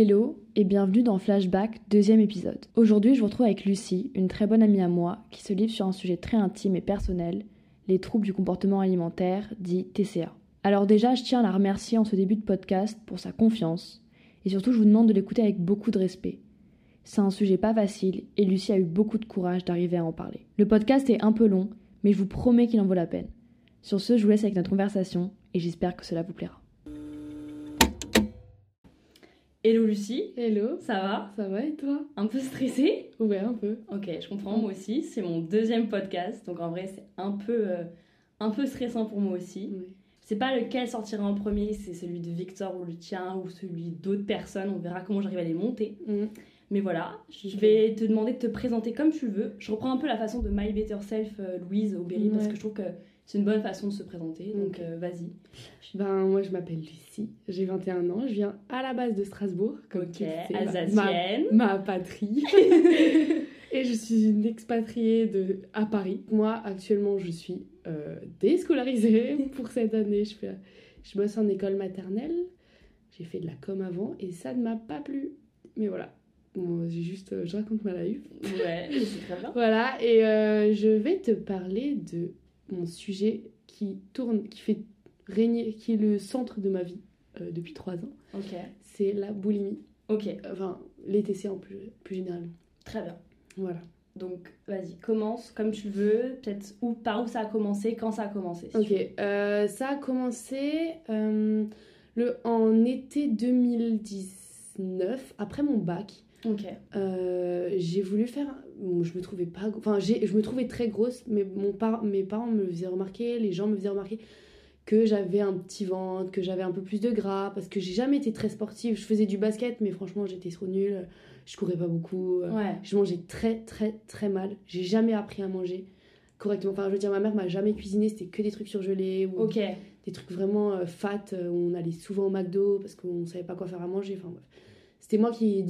Hello et bienvenue dans Flashback, deuxième épisode. Aujourd'hui, je vous retrouve avec Lucie, une très bonne amie à moi, qui se livre sur un sujet très intime et personnel, les troubles du comportement alimentaire, dit TCA. Alors déjà, je tiens à la remercier en ce début de podcast pour sa confiance, et surtout, je vous demande de l'écouter avec beaucoup de respect. C'est un sujet pas facile, et Lucie a eu beaucoup de courage d'arriver à en parler. Le podcast est un peu long, mais je vous promets qu'il en vaut la peine. Sur ce, je vous laisse avec notre conversation, et j'espère que cela vous plaira. Hello Lucie, Hello, ça va? Ça va et toi? Un peu stressée? Ouais, un peu. Ok, je comprends, moi aussi. C'est mon deuxième podcast, donc en vrai, c'est un peu, euh, un peu stressant pour moi aussi. Je sais pas lequel sortira en premier, c'est celui de Victor ou le tien ou celui d'autres personnes. On verra comment j'arrive à les monter. Mm. Mais voilà, je vais te demander de te présenter comme tu veux. Je reprends un peu la façon de My Better Self, euh, Louise Aubéry, parce Ouais. que je trouve que c'est une bonne façon de se présenter. Donc euh, vas-y. Ben, moi, je m'appelle Lucie, j'ai 21 ans, je viens à la base de Strasbourg, comme Ok, tu le sais, ma- alsacienne. Ma, ma patrie. et je suis une expatriée de, à Paris. Moi, actuellement, je suis euh, déscolarisée pour cette année. Je, fais, je bosse en école maternelle. J'ai fait de la com avant et ça ne m'a pas plu. Mais voilà. Bon, j'ai juste, euh, je raconte ma life. Ouais, c'est très bien. Voilà, et euh, je vais te parler de mon sujet qui tourne, qui fait régner, qui est le centre de ma vie euh, depuis trois ans. Ok, C'est la boulimie, ok, enfin les TC en plus, plus généralement. très bien. Voilà. Donc vas-y, commence comme tu veux. Peut-être où, par où ça a commencé, quand ça a commencé. si Ok, euh, ça a commencé euh, le, en été 2019, après mon bac. Ok. Euh, j'ai voulu faire. Bon, je me trouvais pas. Enfin, je me trouvais très grosse, mais mon par, mes parents me faisaient remarquer, les gens me faisaient remarquer que j'avais un petit ventre, que j'avais un peu plus de gras, parce que j'ai jamais été très sportive. Je faisais du basket, mais franchement, j'étais trop nulle. Je courais pas beaucoup. euh, Ouais. Je mangeais très, très, très mal. J'ai jamais appris à manger correctement. Enfin, je veux dire, ma mère m'a jamais cuisiné, c'était que des trucs surgelés ou des trucs vraiment euh, fat. euh, où on allait souvent au McDo parce qu'on savait pas quoi faire à manger. Enfin, bref. C'était moi qui,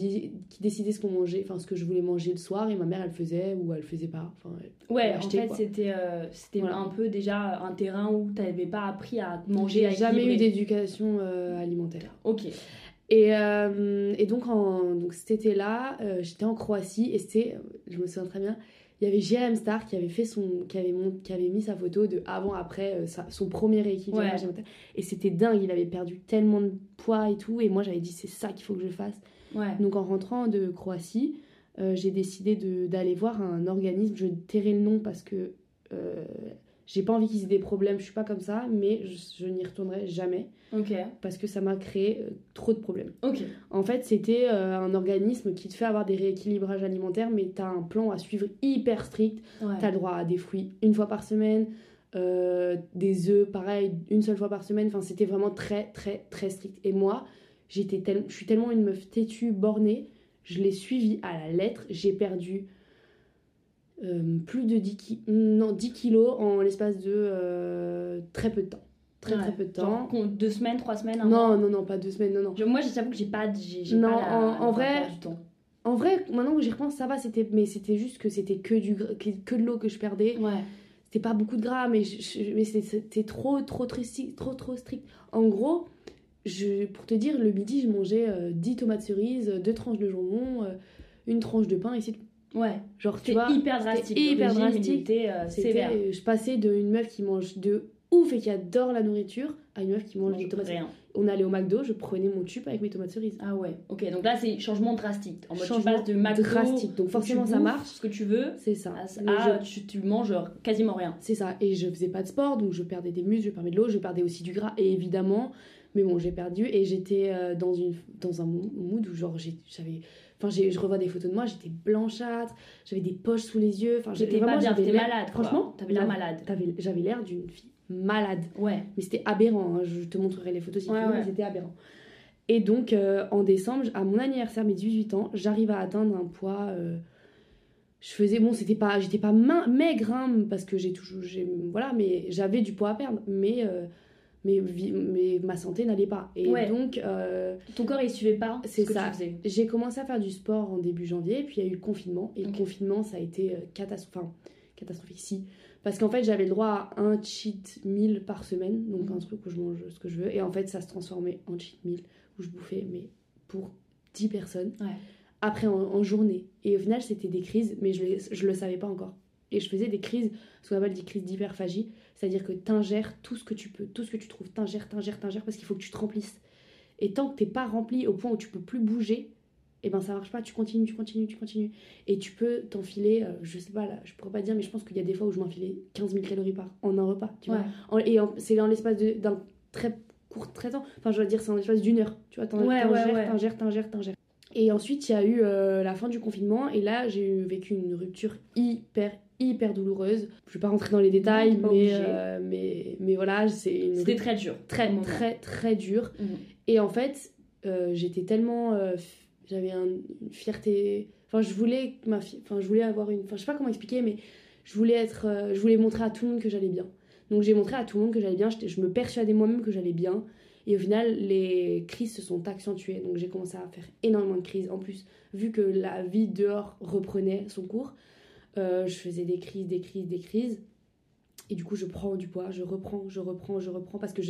qui décidais ce qu'on mangeait, enfin ce que je voulais manger le soir, et ma mère elle faisait ou elle faisait pas. Enfin, Ouais, en fait, c'était euh, c'était Voilà. un peu déjà un terrain où tu n'avais pas appris à manger à j'ai jamais eu d'éducation euh, alimentaire. Ok. Et, euh, et donc, en, donc cet été-là, j'étais en Croatie et c'était, je me souviens très bien, il y avait JM Star qui avait fait son, qui avait, mon- qui avait mis sa photo de avant après euh, sa- son premier rééquilibrage Ouais. et c'était dingue, il avait perdu tellement de poids et tout et moi j'avais dit c'est ça qu'il faut que je fasse. Ouais. Donc en rentrant de Croatie, euh, j'ai décidé d'aller voir un organisme, je tairai le nom parce que euh, j'ai pas envie qu'ils aient des problèmes, je suis pas comme ça, mais je, je n'y retournerai jamais parce que ça m'a créé euh, trop de problèmes. En fait, c'était euh, un organisme qui te fait avoir des rééquilibrages alimentaires, mais tu as un plan à suivre hyper strict. Ouais. Tu as le droit à des fruits une fois par semaine, euh, des œufs, pareil, une seule fois par semaine. Enfin, c'était vraiment très, très, très strict. Et moi, j'étais tel- je suis tellement une meuf têtue, bornée, je l'ai suivi à la lettre. J'ai perdu euh, plus de 10, ki- non, 10 kilos en l'espace de euh, très peu de temps. Très, Ouais. très peu de temps. deux semaines, trois semaines, Non, non, non, pas deux semaines, non, non. Je- Moi, j'avoue que j'ai pas, j'ai Non, pas la- en- vrai- du temps. En vrai, maintenant que j'y repense, ça va, c'était, mais c'était juste que c'était que, du, que, que de l'eau que je perdais. Ouais. C'était pas beaucoup de gras, mais, je- mais c'était, trop, trop, trop, strict- trop, trop strict. En gros, je, pour te dire, le midi, je mangeais euh, 10 tomates cerises, deux tranches de jambon, euh, une tranche de pain, et c'est tout. Ouais. Genre, tu vois, hyper drastique. hyper drastique. euh, c'était- sévère. je passais d'une meuf qui mange de ouf et qui adore la nourriture à une meuf qui mange Mange des tomates rien. On allait au McDo, je prenais mon tube avec mes tomates cerises. Ah ouais. Ok. Donc là, c'est changement drastique. En mode, tu Changement passes de McDo, drastique. Donc forcément, tu ça marche. Ce que tu veux. C'est ça. Je- tu, tu manges quasiment rien. C'est ça. Et je faisais pas de sport, donc je perdais des muscles, je perdais de l'eau, je perdais aussi du gras. Et évidemment, mais bon, j'ai perdu. Et j'étais euh, dans, une, dans un mo- mood où, genre, j'avais. Enfin, j'ai- je revois des photos de moi, j'étais blanchâtre, j'avais des poches sous les yeux. Enfin, J'étais j'étais vraiment. malade. Franchement, t'avais l'air la- malade. t'avais- J'avais l'air d'une fille malade. Ouais. Mais c'était aberrant. hein. Je te montrerai les photos si Ouais, tu veux, ouais. mais c'était aberrant. Et donc, euh, en décembre, à mon anniversaire, mes 18 ans, j'arrive à atteindre un poids. euh, je faisais. Bon, c'était pas. J'étais pas maigre, hein, parce que j'ai toujours. j'ai- Voilà, mais j'avais du poids à perdre. Mais. euh, mais, ma santé n'allait pas. Et Ouais. donc, euh, Ton corps, il suivait pas C'est ce que ça. j'ai commencé à faire du sport en début janvier, puis il y a eu le confinement. Et le confinement, ça a été euh, catastro- enfin, catastrophique. Si. Parce qu'en fait, j'avais le droit à un cheat meal par semaine, donc Mhm. un truc où je mange ce que je veux. Et en fait, ça se transformait en cheat meal, où je bouffais, mais pour 10 personnes Ouais. après en, en journée. Et au final, c'était des crises, mais je, je le savais pas encore. Et je faisais des crises, ce qu'on appelle des crises d'hyperphagie, c'est-à-dire que t'ingères tout ce que tu peux, tout ce que tu trouves, t'ingères, t'ingères, t'ingères, parce qu'il faut que tu te remplisses. Et tant que t'es pas rempli au point où tu peux plus bouger, et ben ça marche pas, tu continues, tu continues, tu continues. Et tu peux t'enfiler, euh, je sais pas, là, je pourrais pas dire, mais je pense qu'il y a des fois où je m'enfilais 15 000 calories par en un repas, tu vois. En- et c'est dans l'espace d'un très court très temps. Enfin, je veux dire, c'est en l'espace d'une heure. Tu vois, t'ingères, ouais, ouais. t'ingères, t'ingères, t'ingères. Et ensuite, il y a eu euh, la fin du confinement. Et là, j'ai vécu une rupture hyper, hyper douloureuse. Je vais pas rentrer dans les détails, mais, euh, mais, mais voilà, c'est une C'était très dur. très, très, très dure. Mhm. Et en fait, euh, j'étais tellement. euh, J'avais un- une fierté. Enfin, je voulais ma fi- Enfin, je voulais avoir une. Enfin, je sais pas comment expliquer, mais je voulais être. je voulais montrer à tout le monde que j'allais bien. Donc, j'ai montré à tout le monde que j'allais bien. Je me persuadais moi-même que j'allais bien. Et au final, les crises se sont accentuées. Donc, j'ai commencé à faire énormément de crises. En plus, vu que la vie dehors reprenait son cours, euh, je faisais des crises, des crises, des crises. Et du coup, je prends du poids, je reprends, je reprends, je reprends parce que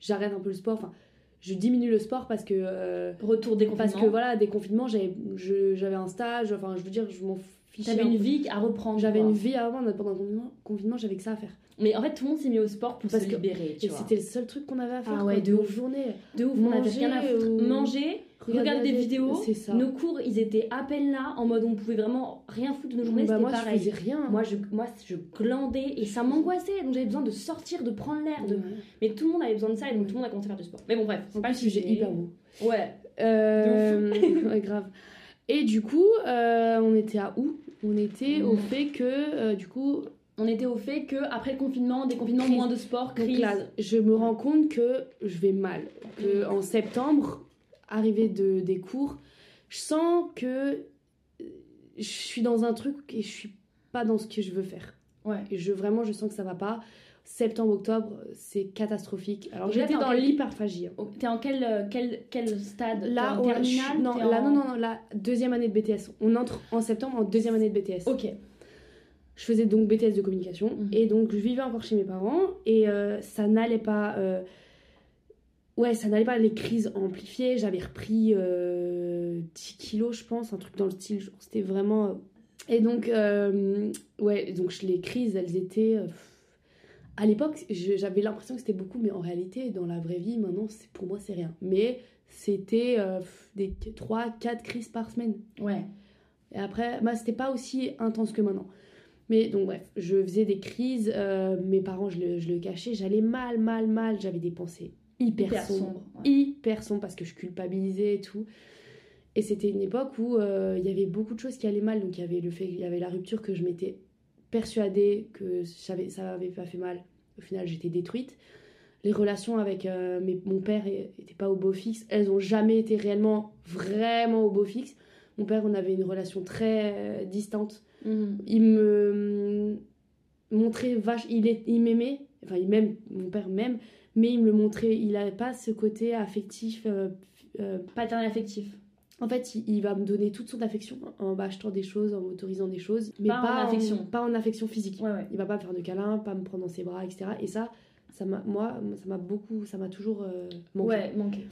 j'arrête un peu le sport. Enfin, je diminue le sport parce que euh, Retour des parce confinements. que voilà, des confinements, j'avais j'avais un stage. Enfin, je veux dire, je m'en fichais. T'avais un une vie à reprendre. J'avais une vie avant pendant le confinement, confinement j'avais que ça à faire. Mais en fait, tout le monde s'est mis au sport pour Parce se que- libérer. Tu Et vois. c'était le seul truc qu'on avait à faire. Ah ouais, de ouf. journées. de ouf, on avait rien à foutre. ou- Manger, regarder des vidéos. Ça. Nos cours, ils étaient à peine là, en mode on pouvait vraiment rien foutre de nos journées. bah, c'était moi, pareil. je faisais rien. Moi je, moi, je glandais et ça m'angoissait. Donc j'avais besoin de sortir, de prendre l'air. De... Ouais. Mais tout le monde avait besoin de ça et donc tout le monde a commencé à faire du sport. Mais bon, bref, c'est pas le sujet hyper beau. Ouais. Euh, ouais, grave. Et du coup, euh, on était à où? On était au fait que, euh, du coup, On était au fait que après le confinement, déconfinement, Crise. moins de sport, donc crise. là, je me rends compte que je vais mal. Que en septembre, arrivé de, des cours, je sens que euh, je suis dans un truc et je suis pas dans ce que je veux faire. Ouais. Et je, vraiment, je sens que ça va pas. Septembre, octobre, c'est catastrophique. Alors j'étais dans quel- l'hyperphagie. hein. Oh, T'es en quel, euh, quel, quel stade Là, en on- terminale non, là, en- non, non, non, la deuxième année de BTS. On entre en septembre en deuxième année de BTS. Ok. Je faisais donc BTS de communication Mhm. et donc je vivais encore chez mes parents et euh, ça n'allait pas. euh, Ouais, ça n'allait pas, les crises amplifiées. J'avais repris euh, 10 kilos, je pense, un truc dans le style. genre, C'était vraiment. euh, Et donc, euh, ouais, donc les crises, elles étaient. euh, à l'époque, j'avais l'impression que c'était beaucoup, mais en réalité, dans la vraie vie, maintenant, c'est- pour moi, c'est rien. Mais c'était euh, des 3-4 crises par semaine. Ouais. Et après, bah, c'était pas aussi intense que maintenant. Mais donc, bref, je faisais des crises. euh, mes parents, je le, je le cachais. J'allais mal, mal, mal. J'avais des pensées hyper, sombre. ouais. Hyper sombres parce que je culpabilisais et tout. Et c'était une époque où euh, il y avait beaucoup de choses qui allaient mal. Donc, il y avait le fait qu'il y avait la rupture que je m'étais persuadée que ça m'avait pas fait mal. Au final, j'étais détruite. Les relations avec euh, mes- mon père n'étaient pas au beau fixe. Elles ont jamais été réellement, vraiment au beau fixe. Mon père, on avait une relation très euh, distante. Mhm. Il me montrait vache, il est, il m'aimait, enfin il m'aime, mon père m'aime, mais il me le montrait, il n'avait pas ce côté affectif. euh, euh, Paternel affectif. en fait, il, il va me donner toute son affection en m'achetant des choses, en m'autorisant des choses, mais Pas en affection. pas en affection physique. Ouais, ouais. Il va pas me faire de câlins, pas me prendre dans ses bras, etc. Et ça, ça m'a, moi, ça m'a beaucoup, ça m'a toujours euh, manqué. Ouais, manqué.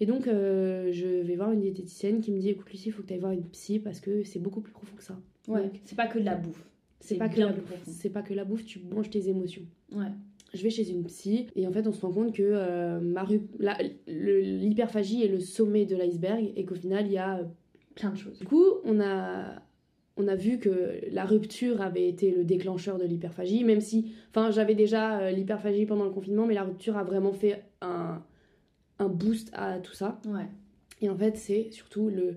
Et donc, euh, je vais voir une diététicienne qui me dit écoute, Lucie, il faut que tu ailles voir une psy parce que c'est beaucoup plus profond que ça. Ouais. C'est pas que de la bouffe. C'est pas que la. C'est pas que la bouffe, tu manges tes émotions. Ouais. Je vais chez une psy et en fait, on se rend compte que euh, ma ru- la- le- l'hyperphagie est le sommet de l'iceberg et qu'au final, il y a. euh, Plein de choses. Du coup, on a. On a vu que la rupture avait été le déclencheur de l'hyperphagie, même si, enfin, j'avais déjà euh, l'hyperphagie pendant le confinement, mais la rupture a vraiment fait un, un boost à tout ça. Ouais. Et en fait, c'est surtout le,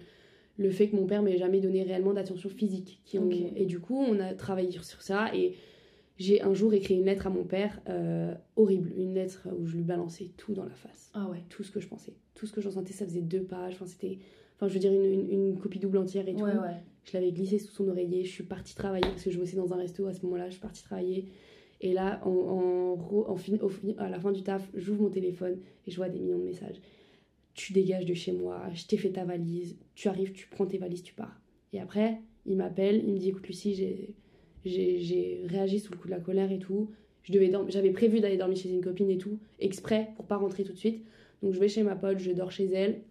le fait que mon père m'ait jamais donné réellement d'attention physique. Qui ont-. Et du coup, on a travaillé sur ça. Et j'ai un jour écrit une lettre à mon père, euh, horrible. Une lettre où je lui balançais tout dans la face. Ah ouais. Tout ce que je pensais. Tout ce que je ressentais, ça faisait deux pages. Enfin, c'était. Enfin, je veux dire, une, une- une copie double entière et tout. Ouais, ouais. Je l'avais glissé sous son oreiller. Je suis partie travailler parce que je bossais dans un resto à ce moment-là. Je suis partie travailler. Et là, en, en, ro- en fin- au fin- à la fin du taf, j'ouvre mon téléphone et je vois des millions de messages. Tu dégages de chez moi, je t'ai fait ta valise, tu arrives, tu prends tes valises, tu pars. Et après, il m'appelle, il me dit écoute Lucie, j'ai, réagi sous le coup de la colère et tout. Je devais j'avais prévu d'aller dormir chez une copine et tout, exprès pour pas rentrer tout de suite. Donc je vais chez ma pote, je dors chez elle.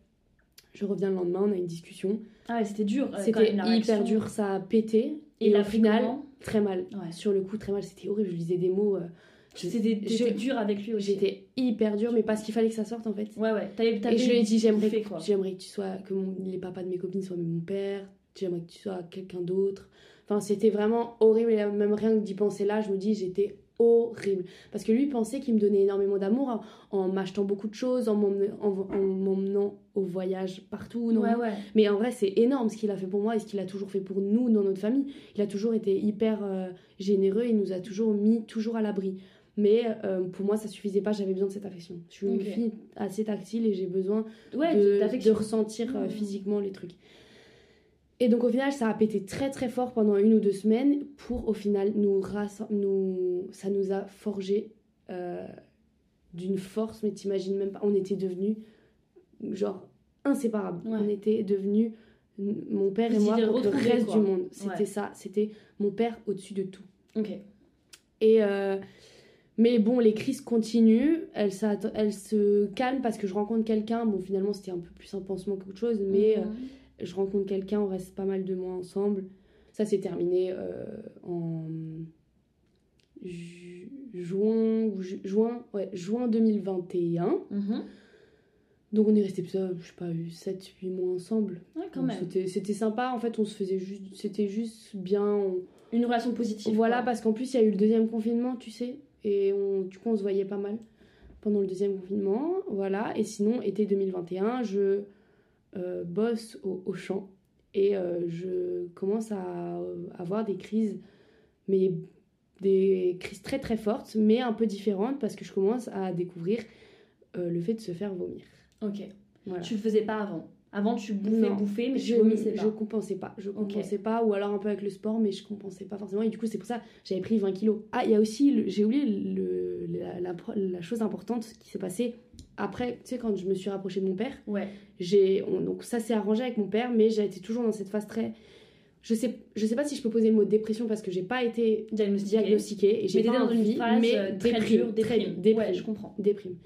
Je reviens le lendemain, on a une discussion. Ah ouais, c'était dur. euh, C'était hyper dur, ça a pété. Et Et, la au final, comment? très mal. Ouais. Sur le coup, très mal. C'était horrible. Je lisais des mots. euh, t'étais dur avec lui aussi. J'étais hyper dur, mais parce qu'il fallait que ça sorte en fait. Ouais, ouais. Et je lui ai dit j'aimerais que, tu sois que mon- les papas de mes copines soient mon père j'aimerais que tu sois quelqu'un d'autre enfin c'était vraiment horrible et même rien que d'y penser là je me dis j'étais horrible parce que lui pensait qu'il me donnait énormément d'amour en, en m'achetant beaucoup de choses en m'emmenant, en- en m'emmenant au voyage partout non Ouais, ouais. mais en vrai c'est énorme ce qu'il a fait pour moi et ce qu'il a toujours fait pour nous dans notre famille il a toujours été hyper euh, généreux il nous a toujours mis toujours à l'abri mais euh, pour moi ça suffisait pas j'avais besoin de cette affection je suis une fille assez tactile et j'ai besoin Ouais, de, de ressentir euh, Mhm. physiquement les trucs. Et donc au final, ça a pété très très fort pendant une ou deux semaines pour au final nous, nous ça nous a forgé euh, d'une force, mais t'imagines même pas, on était devenus genre inséparables. Ouais. On était devenus mon père et moi contre le reste quoi. du monde. C'était Ouais. ça, c'était mon père au-dessus de tout. Ok. Et euh, mais bon, les crises continuent, elles, elles se calment parce que je rencontre quelqu'un. Bon, finalement, c'était un peu plus un pansement qu'autre chose, mais euh, Mhm. je rencontre quelqu'un, on reste pas mal de mois ensemble. Ça s'est terminé euh, en ju- juin, ou ju- juin, ouais, juin 2021. Mhm. Donc on est resté, ça, je sais pas, 7-8 mois ensemble. Ouais, quand Donc même. C'était c'était sympa, en fait, on se faisait juste, c'était juste bien. on- Une relation positive. voilà, quoi. parce qu'en plus, il y a eu le deuxième confinement, tu sais. Et on, du coup, on se voyait pas mal pendant le deuxième confinement. Voilà. Et sinon, été 2021, je euh, bosse au, au champ. Et euh, je commence à euh, avoir des crises, mais des crises très très fortes, mais un peu différentes, parce que je commence à découvrir euh, le fait de se faire vomir. Ok. Voilà. Tu le faisais pas avant. Avant, tu bouffais, Non. bouffais, mais je, tu vomissais pas. je compensais pas, je compensais pas, ou alors un peu avec le sport, mais je compensais pas forcément. Et du coup, c'est pour ça j'avais pris 20 kilos. Ah, il y a aussi, j'ai oublié le, la, la, la chose importante qui s'est passée après, tu sais, quand je me suis rapprochée de mon père. Ouais. J'ai, on- donc ça s'est arrangé avec mon père, mais j'ai été toujours dans cette phase très. Je sais, je sais pas si je peux poser le mot dépression parce que j'ai pas été Diagnostiqué. diagnostiquée et j'ai pas dans une phase mais euh, très déprime, dure, très- déprime. Ouais, je comprends. déprime.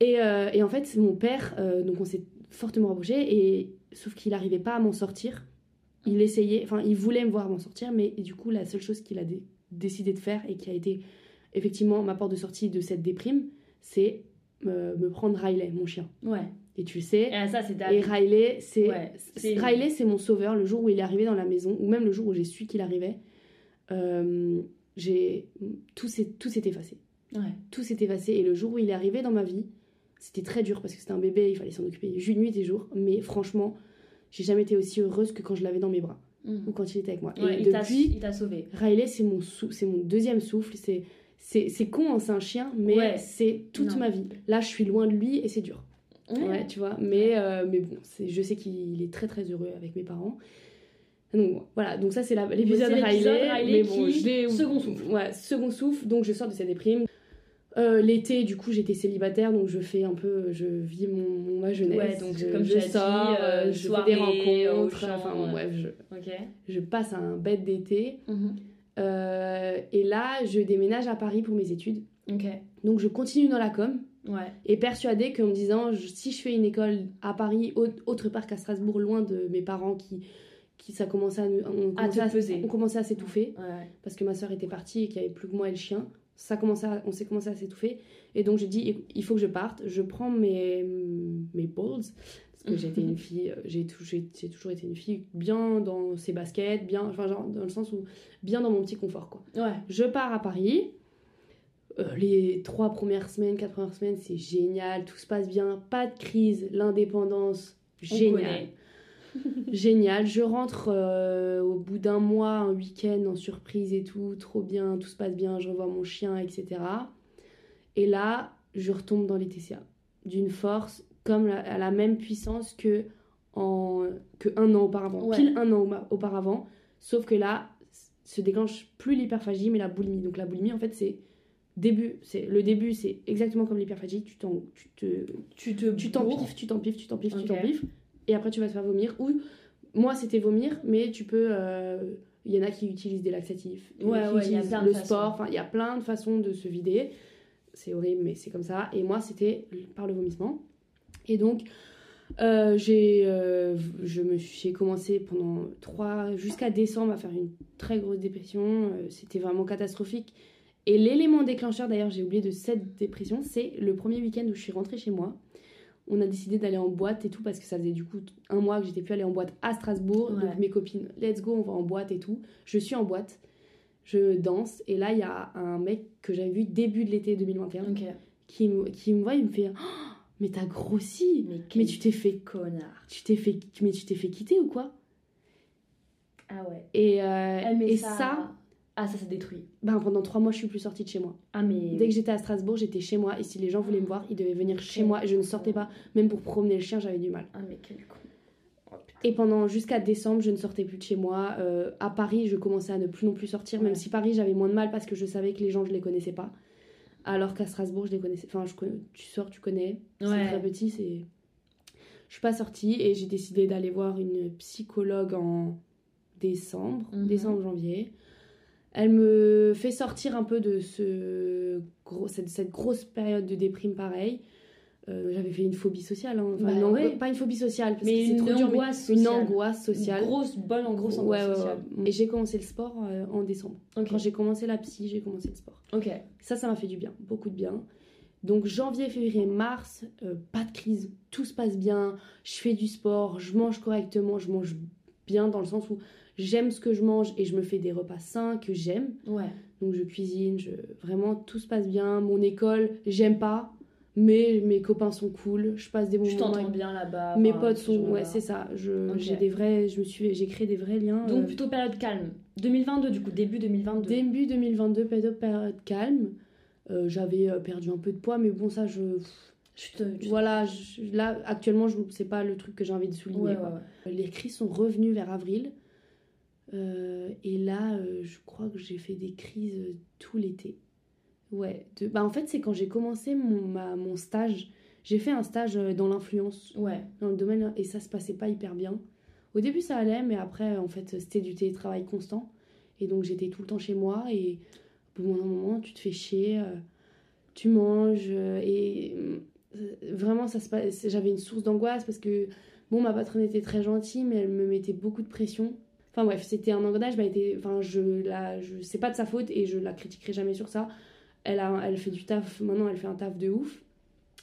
Et, euh, et en fait, mon père, euh, donc on s'est fortement rapprochés, et sauf qu'il n'arrivait pas à m'en sortir. Il essayait, enfin, il voulait me voir m'en sortir, mais du coup, la seule chose qu'il a dé- décidé de faire et qui a été effectivement ma porte de sortie de cette déprime, c'est euh, me prendre Riley, mon chien. Ouais. Et tu le sais. Et ça, c'est Et. Riley, c'est Ouais, Riley, c'est mon sauveur. Le jour où il est arrivé dans la maison, ou même le jour où j'ai su qu'il arrivait, euh, j'ai tout s'est tout s'est effacé Ouais. tout s'est effacé. Et le jour où il est arrivé dans ma vie, c'était très dur parce que c'était un bébé, il fallait s'en occuper nuit et jour. Mais franchement, j'ai jamais été aussi heureuse que quand je l'avais dans mes bras Mhm. ou quand il était avec moi. Ouais, et il t'a- depuis, il t'a sauvé. Riley, c'est mon, sou- mon deuxième souffle. C'est, c'est, con, hein, c'est un chien, mais Ouais. c'est toute Non. ma vie. Là, je suis loin de lui et c'est dur. Ouais. Ouais, tu vois. Mais, euh, mais bon, je sais qu'il est très très heureux avec mes parents. Donc voilà, donc ça c'est l'épisode Riley. Riley mais bon, qui- je second souffle. Ouais, second souffle, donc je sors de cette déprime. Euh, L'été, du coup, j'étais célibataire, donc je fais un peu, je vis mon, ma jeunesse. Ouais, donc, je, comme je tu as dit, sors, euh, euh, je soirée, fais des rencontres, champ, enfin bon, ouais. bref, je, je passe un bête d'été. Mhm. Euh, et là, je déménage à Paris pour mes études. Donc je continue dans la com Ouais. et persuadée qu'en me disant je- si je fais une école à Paris, au- autre part qu'à Strasbourg, loin de mes parents qui, qui ça commençait à, nous- on À commençait on commençait à s'étouffer Ouais. parce que ma soeur était partie et qu'il n'y avait plus que moi et le chien. Ça commençait à- on s'est commencé à s'étouffer. Et donc je dis, il faut que je parte. Je prends mes, mes balls. Parce que j'étais une fille, euh, j'ai tou- j'ai- j'ai toujours été une fille bien dans ses baskets, bien, enfin, genre, dans le sens où bien dans mon petit confort. Quoi. Ouais. Je pars à Paris. Euh, les trois premières semaines, quatre premières semaines, c'est génial. Tout se passe bien. Pas de crise. L'indépendance, génial. Génial, je rentre euh, au bout d'un mois, un week-end en surprise et tout, trop bien, tout se passe bien, je revois mon chien, etc. Et là, je retombe dans les TCA, d'une force comme la, à la même puissance que, en, que un an auparavant, Ouais. pile un an au- auparavant, sauf que là, se déclenche plus l'hyperphagie, mais la boulimie. Donc la boulimie, en fait, c'est début, c'est le début, c'est exactement comme l'hyperphagie, tu t'en, tu te, Tu te tu t'empiffes, tu t'empiffes, tu t'empiffes, Ok. tu t'empiffes, et après tu vas te faire vomir. Ou moi c'était vomir, mais tu peux. euh, Il y en a qui utilisent des laxatifs, y Ouais, qui ouais, y a utilisent plein de le façons. sport, enfin il y a plein de façons de se vider. C'est horrible, mais c'est comme ça. Et moi c'était par le vomissement. Et donc Euh, j'ai euh, je me suis j'ai commencé pendant trois jusqu'à décembre à faire une très grosse dépression Euh, c'était vraiment catastrophique et l'élément déclencheur d'ailleurs j'ai oublié de cette dépression c'est le premier week-end où je suis rentrée chez moi on a décidé d'aller en boîte et tout parce que ça faisait du coup un mois que j'étais plus allée en boîte à Strasbourg Ouais. donc mes copines let's go on va en boîte et tout je suis en boîte je danse et là il y a un mec que j'avais vu début de l'été 2021 Ok. qui me, qui me voit il me fait Oh, mais t'as grossi Mais, mais tu t'es fait connard. tu t'es fait mais tu t'es fait quitter ou quoi? Ah ouais. et, euh, mais et ça... ça, Ah, ça, ça détruit. ben, pendant trois mois je suis plus sortie de chez moi. Ah, mais. dès que j'étais à Strasbourg j'étais chez moi et si les gens voulaient me voir ils devaient venir chez Quel moi et je ne sortais pas. Même pour promener le chien j'avais du mal. Ah, mais quel con. Oh, et pendant jusqu'à décembre je ne sortais plus de chez moi. Euh, à Paris je commençais à ne plus non plus sortir même si Paris j'avais moins de mal parce que je savais que les gens je les connaissais pas. Alors qu'à Strasbourg je les connaissais enfin je connais- tu sors tu connais. C'est très petit c'est je suis pas sortie et j'ai décidé d'aller voir une psychologue en décembre Mhm. décembre janvier elle me fait sortir un peu de ce gros, cette, cette grosse période de déprime pareil Euh, j'avais fait une phobie sociale hein. Enfin, Bah une ango- ouais. pas une phobie sociale parce Mais que c'est une trop dur, mais angoisse une sociale. angoisse sociale Une grosse, bonne, grosse angoisse ouais, sociale. ouais. et j'ai commencé le sport euh, en décembre quand j'ai commencé la psy j'ai commencé le sport Ok. ça, ça m'a fait du bien, beaucoup de bien. Donc janvier, février, mars, euh, pas de crise, tout se passe bien, je fais du sport, je mange correctement, je mange bien dans le sens où j'aime ce que je mange et je me fais des repas sains que j'aime. Ouais. Donc je cuisine, je... vraiment tout se passe bien. Mon école, j'aime pas, mais mes copains sont cool, je passe des bons Tu moments. t'entends bien là-bas. Mes potes sont, ouais, c'est ça. Je, j'ai des vrais, je me suis, j'ai créé des vrais liens. Donc euh, plutôt période calme. 2022 du coup, début 2022. Début 2022, période, période calme. Euh, J'avais euh, perdu un peu de poids, mais bon, ça, je. Je te... tu- Voilà, je- là, actuellement, je- c'est pas le truc que j'ai envie de souligner. Ouais, ouais, quoi. ouais. Les crises sont revenues vers avril. Euh, et là, euh, je crois que j'ai fait des crises euh, tout l'été. Ouais. de- Bah, en fait, c'est quand j'ai commencé mon, ma- mon stage. J'ai fait un stage dans l'influence Ouais. dans le domaine et ça se passait pas hyper bien. Au début ça allait mais après en fait c'était du télétravail constant et donc j'étais tout le temps chez moi et au bout d'un moment tu te fais chier, euh, tu manges et vraiment ça se passe j'avais une source d'angoisse parce que bon ma patronne était très gentille mais elle me mettait beaucoup de pression. Enfin bref, c'était un engrenage, mais elle était enfin je la je c'est pas de sa faute et je la critiquerai jamais sur ça. Elle a elle fait du taf maintenant, elle fait un taf de ouf.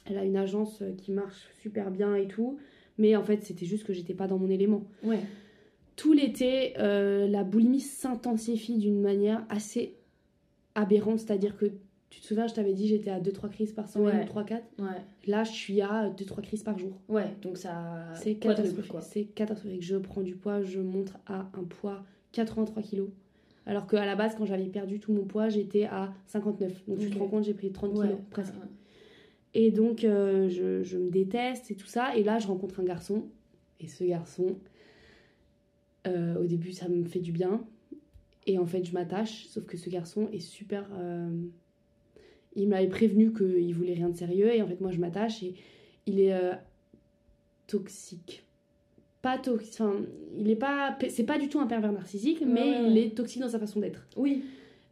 Elle a une agence euh, qui marche super bien et tout. Mais en fait, c'était juste que j'étais pas dans mon élément. Ouais. Tout l'été, euh, la boulimie s'intensifie d'une manière assez aberrante. C'est-à-dire que, tu te souviens, je t'avais dit, j'étais à 2-3 crises par semaine, Ouais. ou 3-4. Ouais. Là, je suis à 2-3 crises par jour. Ouais. Donc ça. C'est catastrophique. C'est catastrophique. Je prends du poids, je monte à un poids 83 kilos. Alors qu'à la base, quand j'avais perdu tout mon poids, j'étais à 59. Donc tu te rends compte, j'ai pris 30 Ouais. kilos presque. Et donc, euh, je, je me déteste et tout ça. Et là, je rencontre un garçon. Et ce garçon, euh, au début, ça me fait du bien. Et en fait, je m'attache. Sauf que ce garçon est super. euh, Il m'avait prévenu qu'il voulait rien de sérieux. Et en fait, moi, je m'attache. Et il est euh, toxique. Pas toxique. Enfin, il est pas. C'est pas du tout un pervers narcissique, Ouais, mais ouais, il est toxique dans sa façon d'être. Oui.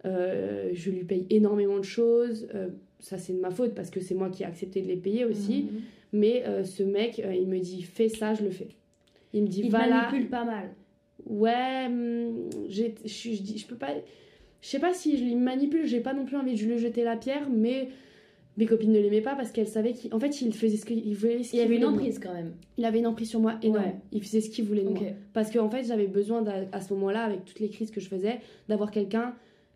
Euh, je lui paye énormément de choses. Euh, ça, c'est de ma faute parce que c'est moi qui ai accepté de les payer aussi. Mhm. Mais ce mec, il me dit fais ça, je le fais. Il me dit Il va là. manipule pas mal. Ouais, hum, je peux pas. Je sais pas si je lui manipule, j'ai pas non plus envie de lui jeter la pierre, mais mes copines ne l'aimaient pas parce qu'elles savaient qu'en fait, il faisait ce qu'il voulait. ce Il avait une emprise quand même. Il avait une emprise sur moi énorme. Ouais. Il faisait ce qu'il voulait de Ok. moi. Parce qu'en fait, j'avais besoin, à ce moment-là, avec toutes les crises que je faisais, d'avoir quelqu'un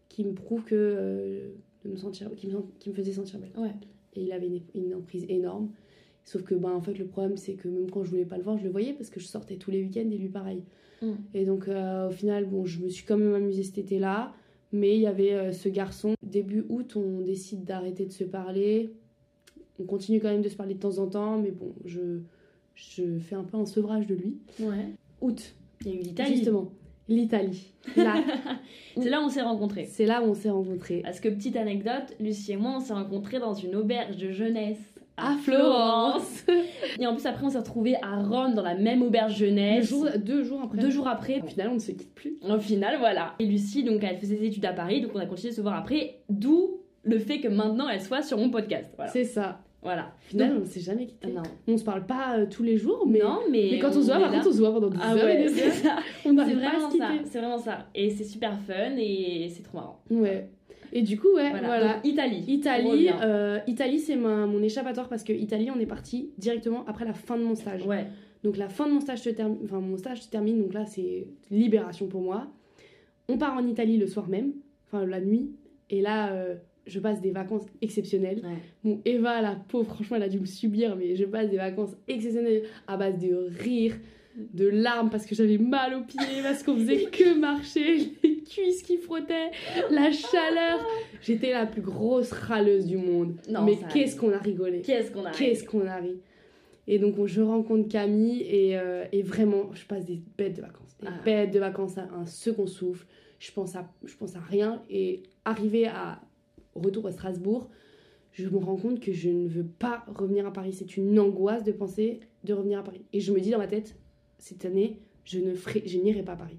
qui me prouve que. euh, de me sentir, qui, me, sent- qui me faisait sentir belle. Ouais. Et il avait une, une emprise énorme. Sauf que, ben, en fait, le problème, c'est que même quand je voulais pas le voir, je le voyais parce que je sortais tous les week-ends et lui pareil. Mm. Et donc, euh, au final, bon, je me suis quand même amusée cet été-là. Mais il y avait euh, ce garçon. Début août, on décide d'arrêter de se parler. On continue quand même de se parler de temps en temps, mais bon, je, je fais un peu un sevrage de lui. Ouais. Août, Il y a eu l'Italie. justement, l'Italie. Là, C'est là où on s'est rencontrés. c'est là où on s'est rencontrés. Parce que petite anecdote, Lucie et moi on s'est rencontrés dans une auberge de jeunesse À Florence. Et en plus après on s'est retrouvés à Rome dans la même auberge jeunesse. jour, deux jours après. Deux jours après. Au final, on ne se quitte plus. Au final voilà. Et Lucie donc elle faisait des études à Paris donc on a continué de se voir après. D'où le fait que maintenant elle soit sur mon podcast. Voilà. C'est ça. Voilà. Au final, Donc- on s'est jamais quitté. non. On se parle pas euh, tous les jours, mais, non, mais. mais quand on, se voit, par contre, on se voit pendant des Ah heures et des c'est heures. ça. On C'est pas à vraiment se ça. C'est vraiment ça. Et c'est super fun et c'est trop marrant. Ouais. Et du coup, ouais, Voilà. voilà. Donc, Italie. Italie, euh, Italie c'est mon échappatoire parce que Italie, on est parti directement après la fin de mon stage. Ouais. Donc la fin de mon stage se termine, enfin mon stage se termine, donc là c'est libération pour moi. On part en Italie le soir même, enfin la nuit, et là euh, je passe des vacances exceptionnelles. Ouais. Bon, Eva, la pauvre, franchement, elle a dû me subir, mais je passe des vacances exceptionnelles à base de rire, de larmes parce que j'avais mal aux pieds, parce qu'on faisait que marcher, les cuisses qui frottaient, la chaleur. J'étais la plus grosse râleuse du monde. Non, mais qu'est-ce qu'on a rigolé. Qu'est-ce qu'on a Qu'est-ce qu'on a ri. Et donc, on- je rencontre Camille et, euh, et vraiment, je passe des bêtes de vacances. Des Ah. bêtes de vacances à un second souffle. Je pense à, je pense à rien. Et arrivé à retour à Strasbourg, je me rends compte que je ne veux pas revenir à Paris. C'est une angoisse de penser de revenir à Paris. Et je me dis dans ma tête, cette année, je ne ferai, je n'irai pas à Paris.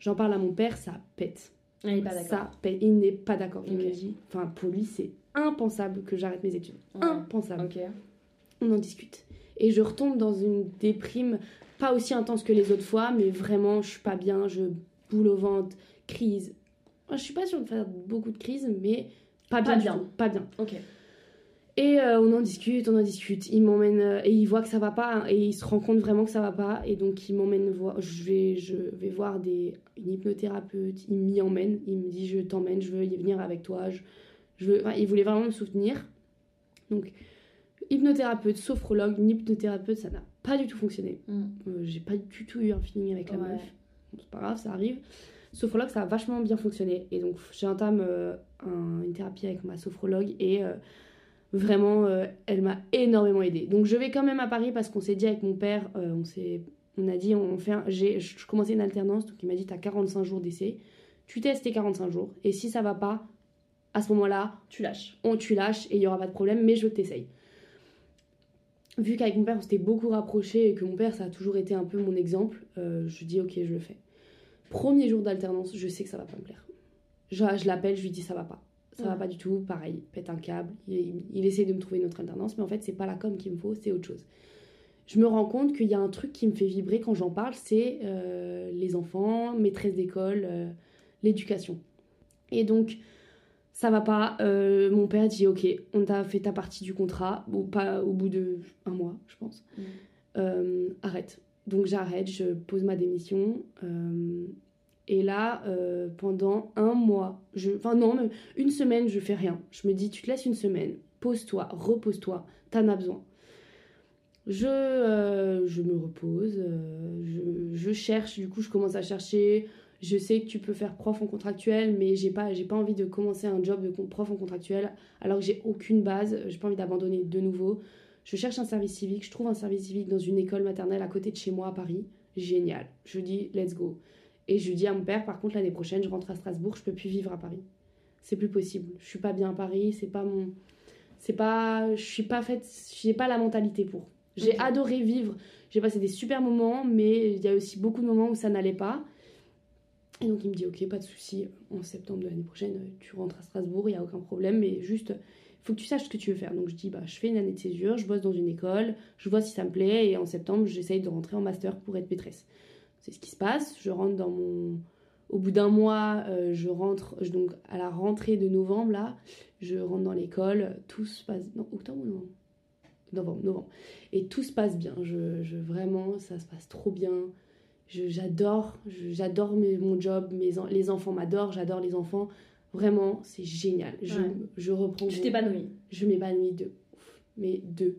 J'en parle à mon père, ça pète. Elle est pas d'accord. Ça pète. Il n'est pas d'accord. Il me dit, enfin, pour lui, c'est impensable que j'arrête mes études. Ouais. Impensable on en discute. Et je retombe dans une déprime pas aussi intense que les autres fois, mais vraiment, je suis pas bien, je boule au ventre, crise. Je suis pas sûre de faire beaucoup de crises, mais pas bien. Pas du bien. tout, Pas bien. Ok. Et euh, on en discute, on en discute. Il m'emmène euh, et il voit que ça va pas hein, et il se rend compte vraiment que ça va pas et donc il m'emmène voir. Je vais, je vais voir des une hypnothérapeute. Il m'y emmène. Il me dit je t'emmène, je veux y venir avec toi. Je, je veux. enfin, il voulait vraiment me soutenir. Donc hypnothérapeute, sophrologue, une hypnothérapeute, ça n'a pas du tout fonctionné. Mm. Euh, J'ai pas du tout eu un feeling avec la Ouais. meuf. Bon, c'est pas grave, ça arrive. Sophrologue, ça a vachement bien fonctionné. Et donc, j'entame un- une thérapie avec ma sophrologue et vraiment, euh, elle m'a énormément aidée. Donc, je vais quand même à Paris parce qu'on s'est dit avec mon père, euh, on, s'est, on a dit, on j'ai, je commençais une alternance, donc il m'a dit, tu as 45 jours d'essai. Tu testes tes 45 jours. Et si ça va pas, à ce moment-là, Tu lâches. on tu lâches et il y aura pas de problème, mais je t'essaye. Vu qu'avec mon père, on s'était beaucoup rapproché et que mon père, ça a toujours été un peu mon exemple, euh, je dis ok, je le fais. Premier jour d'alternance, je sais que ça va pas me plaire. Je, je l'appelle, je lui dis ça va pas. Ça va Ouais. pas du tout, pareil, pète un câble. Il, il essaie de me trouver une autre alternance, mais en fait, c'est pas la com qu'il me faut, c'est autre chose. Je me rends compte qu'il y a un truc qui me fait vibrer quand j'en parle, c'est euh, les enfants, maîtresse d'école, euh, l'éducation. Et donc, ça va pas. euh, mon père dit ok, on t'a fait ta partie du contrat, ou pas au bout de un mois, je pense. Mm. Arrête. Donc j'arrête, je pose ma démission. Et là, euh, pendant un mois, je, enfin non, une semaine, je fais rien. Je me dis, tu te laisses une semaine, pose-toi, repose-toi, t'en as besoin. Je, euh, je me repose, euh, je, je cherche, du coup je commence à chercher. Je sais que tu peux faire prof en contractuel, mais j'ai pas, pas envie de commencer un job de prof en contractuel alors que j'ai aucune base, j'ai pas envie d'abandonner de nouveau. Je cherche un service civique, je trouve un service civique dans une école maternelle à côté de chez moi à Paris. Génial. Je dis let's go. Et je dis à mon père, par contre, l'année prochaine, je rentre à Strasbourg, je peux plus vivre à Paris. C'est plus possible. Je suis pas bien à Paris, c'est pas mon. C'est pas. Je suis pas faite. J'ai pas la mentalité pour. J'ai adoré vivre. J'ai passé des super moments, mais il y a aussi beaucoup de moments où ça n'allait pas. Et donc il me dit ok, pas de souci. En septembre de l'année prochaine, tu rentres à Strasbourg, il y a aucun problème, mais juste, il faut que tu saches ce que tu veux faire. Donc je dis bah je fais une année de césure, je bosse dans une école, je vois si ça me plaît, et en septembre j'essaye de rentrer en master pour être maîtresse. C'est ce qui se passe. Je rentre dans mon. Au bout d'un mois, euh, je rentre, je- donc à la rentrée de novembre, là, je rentre dans l'école, tout se passe. Non, octobre ou novembre? Novembre, novembre. Et tout se passe bien. Je, je- vraiment, ça se passe trop bien. J'adore, j'adore mon job, mes, les enfants m'adorent, j'adore les enfants. Vraiment, c'est génial. Je, Ouais. je reprends. Tu t'épanouis. je m'épanouis de ouf. Mais de.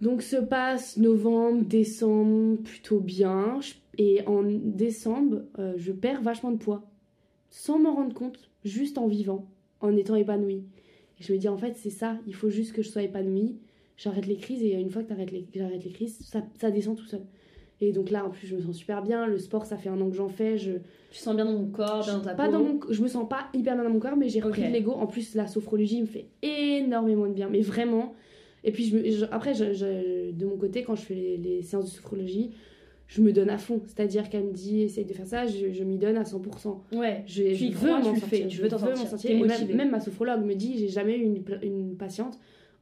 Donc se passe novembre, décembre, plutôt bien. Et en décembre, euh, je perds vachement de poids. Sans m'en rendre compte, juste en vivant, en étant épanouie. Et je me dis, en fait, c'est ça, il faut juste que je sois épanouie. J'arrête les crises et une fois que les- j'arrête les crises, ça, ça descend tout seul. Et donc là, en plus, je me sens super bien. Le sport, ça fait un an que j'en fais. Je, Tu sens bien dans ton corps, bien dans ta pas peau. dans mon, je me sens pas hyper bien dans mon corps, mais j'ai repris de l'ego. En plus, la sophrologie me fait énormément de bien, mais vraiment. Et puis je, me- je- après, je- de mon côté, quand je fais les, les séances de sophrologie, je me donne à fond. C'est-à-dire qu'elle me dit, essaye de faire ça, je, m'y donne à 100%. Ouais. Je, Tu y veux m'en sortir. je veux t'en sortir, sortir. Et même, motivée. même ma sophrologue me dit, j'ai jamais eu une, une patiente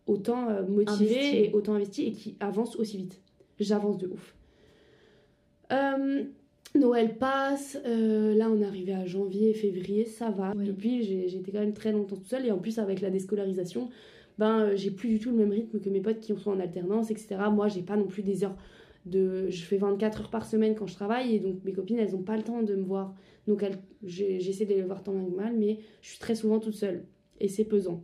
autant euh, motivée Investie. et autant investie et qui avance aussi vite. J'avance de ouf. Euh, Noël passe, euh, là on est arrivé à janvier, février, ça va. Oui. Depuis, été quand même très longtemps toute seule et en plus avec la déscolarisation, ben euh, j'ai plus du tout le même rythme que mes potes qui sont en alternance, etc. Moi, j'ai pas non plus des heures de. Je fais 24 heures par semaine quand je travaille et donc mes copines elles ont pas le temps de me voir. Donc elles- j'essaie de les voir tant bien que mal, mais je suis très souvent toute seule et c'est pesant.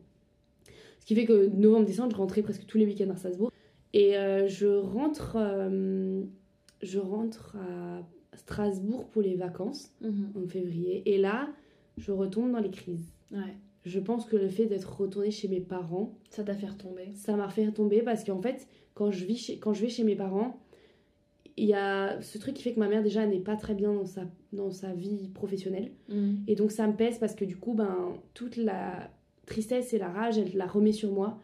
Ce qui fait que novembre-décembre, je rentrais presque tous les week-ends à Strasbourg. Et euh, je rentre, euh, je rentre à Strasbourg pour les vacances Mhm. en février. Et là, je retombe dans les crises. Ouais. Je pense que le fait d'être retournée chez mes parents, Ça t'a fait retomber. ça m'a fait tomber parce qu'en fait, quand je, vis chez, quand je vais chez mes parents, il y a ce truc qui fait que ma mère déjà n'est pas très bien dans sa, dans sa vie professionnelle. Mhm. Et donc ça me pèse parce que du coup, ben, toute la tristesse et la rage, elle la remet sur moi.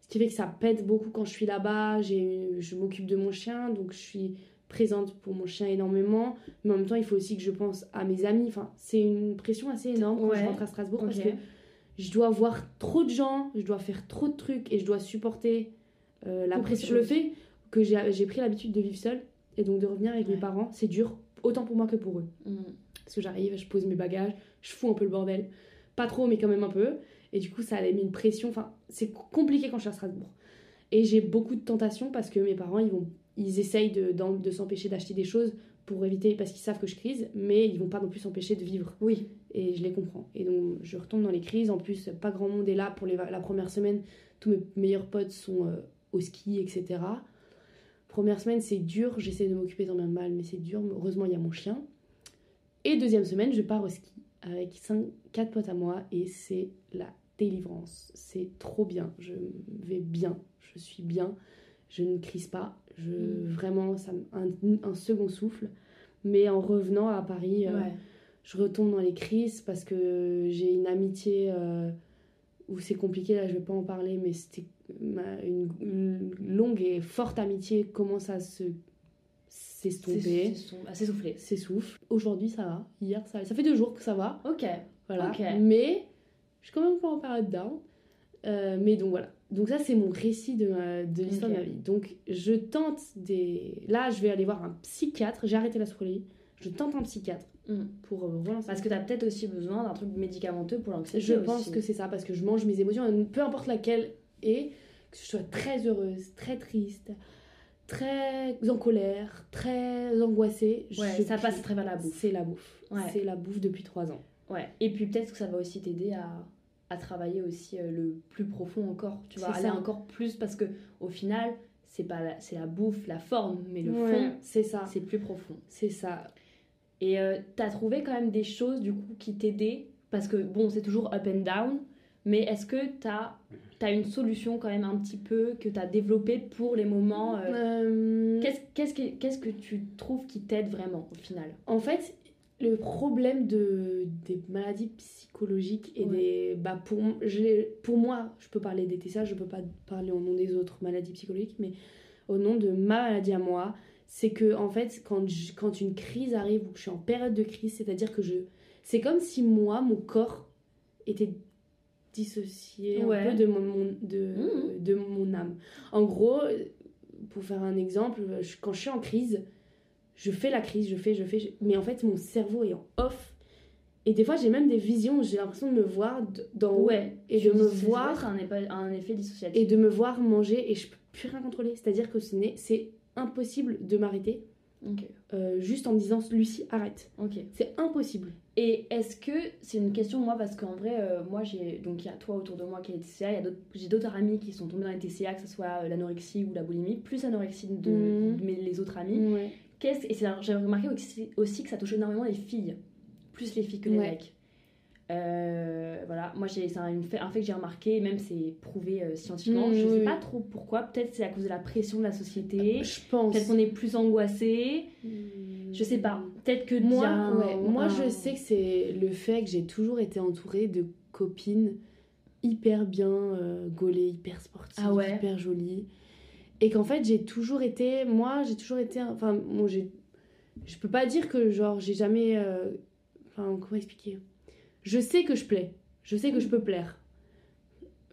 Ce qui fait que ça pète beaucoup quand je suis là-bas. J'ai- Je m'occupe de mon chien, donc je suis présente pour mon chien énormément. Mais en même temps, il faut aussi que je pense à mes amis. Enfin, c'est une pression assez énorme quand je Ouais. rentre à Strasbourg parce que je dois voir trop de gens, je dois faire trop de trucs et je dois supporter euh, la pression. Le fais que j'ai pris l'habitude de vivre seule et donc de revenir avec Ouais. mes parents, c'est dur, autant pour moi que pour eux. Mhm. Parce que j'arrive, je pose mes bagages, je fous un peu le bordel. Pas trop, mais quand même un peu. Et du coup, ça a mis une pression. Enfin, c'est compliqué quand je suis à Strasbourg. Et j'ai beaucoup de tentations parce que mes parents, ils, vont, ils essayent de, s'empêcher d'acheter des choses pour éviter, parce qu'ils savent que je crise, mais ils vont pas non plus s'empêcher de vivre. Oui. Et je les comprends. Et donc, je retombe dans les crises. En plus, pas grand monde est là pour les, la première semaine. Tous mes meilleurs potes sont euh, au ski, etc. Première semaine, c'est dur. J'essaie de m'occuper tant bien mal, mais c'est dur. Heureusement, il y a mon chien. Et deuxième semaine, je pars au ski avec 5, 4 potes à moi. Et c'est la délivrance. C'est trop bien. Je vais bien. Je suis bien. Je ne crise pas. Je, Mm. Vraiment, ça, un, un second souffle. Mais en revenant à Paris, euh, je retombe dans les crises parce que j'ai une amitié euh, où c'est compliqué, là je vais pas en parler, mais c'était une, une longue et forte amitié commence à se s'estomper, à s'essouffler. s'essouffle. Aujourd'hui ça va, hier ça ça fait deux jours que ça va, Ok. voilà. Mais je suis quand même pas en période down. Euh, mais donc voilà. Donc ça c'est mon récit de, ma- de l'histoire de ma vie. Donc je tente des... Là je vais aller voir un psychiatre, j'ai arrêté la sophrologie. Je tente un psychiatre Mm. pour euh, relancer Parce que t'as peut-être aussi besoin d'un truc médicamenteux pour l'anxiété. Je aussi. pense que c'est ça, parce que je mange mes émotions, peu importe laquelle est, que je sois très heureuse, très triste, très en colère, très angoissée. Ouais, je ça passe à travers la bouffe. C'est la bouffe. Ouais. C'est la bouffe depuis trois ans. Ouais. Et puis peut-être que ça va aussi t'aider à, à travailler aussi euh, le plus profond encore. Tu vas C'est aller ça. encore plus parce que au final, c'est pas la, c'est la bouffe, la forme, mais le Ouais, fond, c'est ça. c'est plus profond. C'est ça. Et euh, t'as trouvé quand même des choses du coup qui t'aidaient? Parce que bon, c'est toujours up and down, mais est-ce que t'as as une solution quand même un petit peu que t'as développée pour les moments euh, Euh, Qu'est-ce qu'est-ce que, qu'est-ce que tu trouves qui t'aide vraiment au final? En fait, le problème de, des maladies psychologiques et Ouais. des. Bah pour, pour moi, je peux parler des TCA, je peux pas parler au nom des autres maladies psychologiques, mais au nom de ma maladie à moi, c'est que en fait, quand, je- quand une crise arrive ou que je suis en période de crise, c'est-à-dire que je. C'est comme si moi, mon corps était dissocié Ouais. un peu de mon, mon- de, Mhm. de mon âme. En gros, pour faire un exemple, je- quand je suis en crise, je fais la crise, je fais, je fais, je- mais en fait mon cerveau est en off. Et des fois j'ai même des visions, j'ai l'impression de me voir d'en haut Ouais. et de me voir un, effet- un effet dissociatif. et de me voir manger et je peux plus rien contrôler. C'est-à-dire que ce n'est, c'est impossible de m'arrêter euh, juste en me disant Lucie arrête. Ok. C'est impossible. Et est-ce que c'est une question moi parce qu'en vrai euh, moi j'ai donc il y a toi autour de moi qui a les TCA, il y a d'autres j'ai d'autres amis qui sont tombés dans les TCA que ce soit euh, l'anorexie ou la boulimie, plus l'anorexie de, Mhm. de mes- les autres amis. Ouais. Qu'est-ce et j'avais remarqué aussi, aussi que ça touche énormément les filles, plus les filles que les Ouais. mecs. Euh, voilà, moi j'ai c'est un, une fait, un fait que j'ai remarqué, même c'est prouvé euh, scientifiquement. Mhm, je sais oui. pas trop pourquoi, peut-être c'est à cause de la pression de la société, Je pense. peut-être qu'on est plus angoissé, je sais pas. Peut-être que Moi, un- moi je sais que c'est le fait que j'ai toujours été entourée de copines hyper bien euh, gaulées, hyper sportives, Ah ouais. hyper jolies. Et qu'en fait j'ai toujours été, moi j'ai toujours été, enfin bon j'ai je peux pas dire que genre j'ai jamais. euh, Enfin, comment expliquer? Je sais que je plais. Je sais que je peux plaire.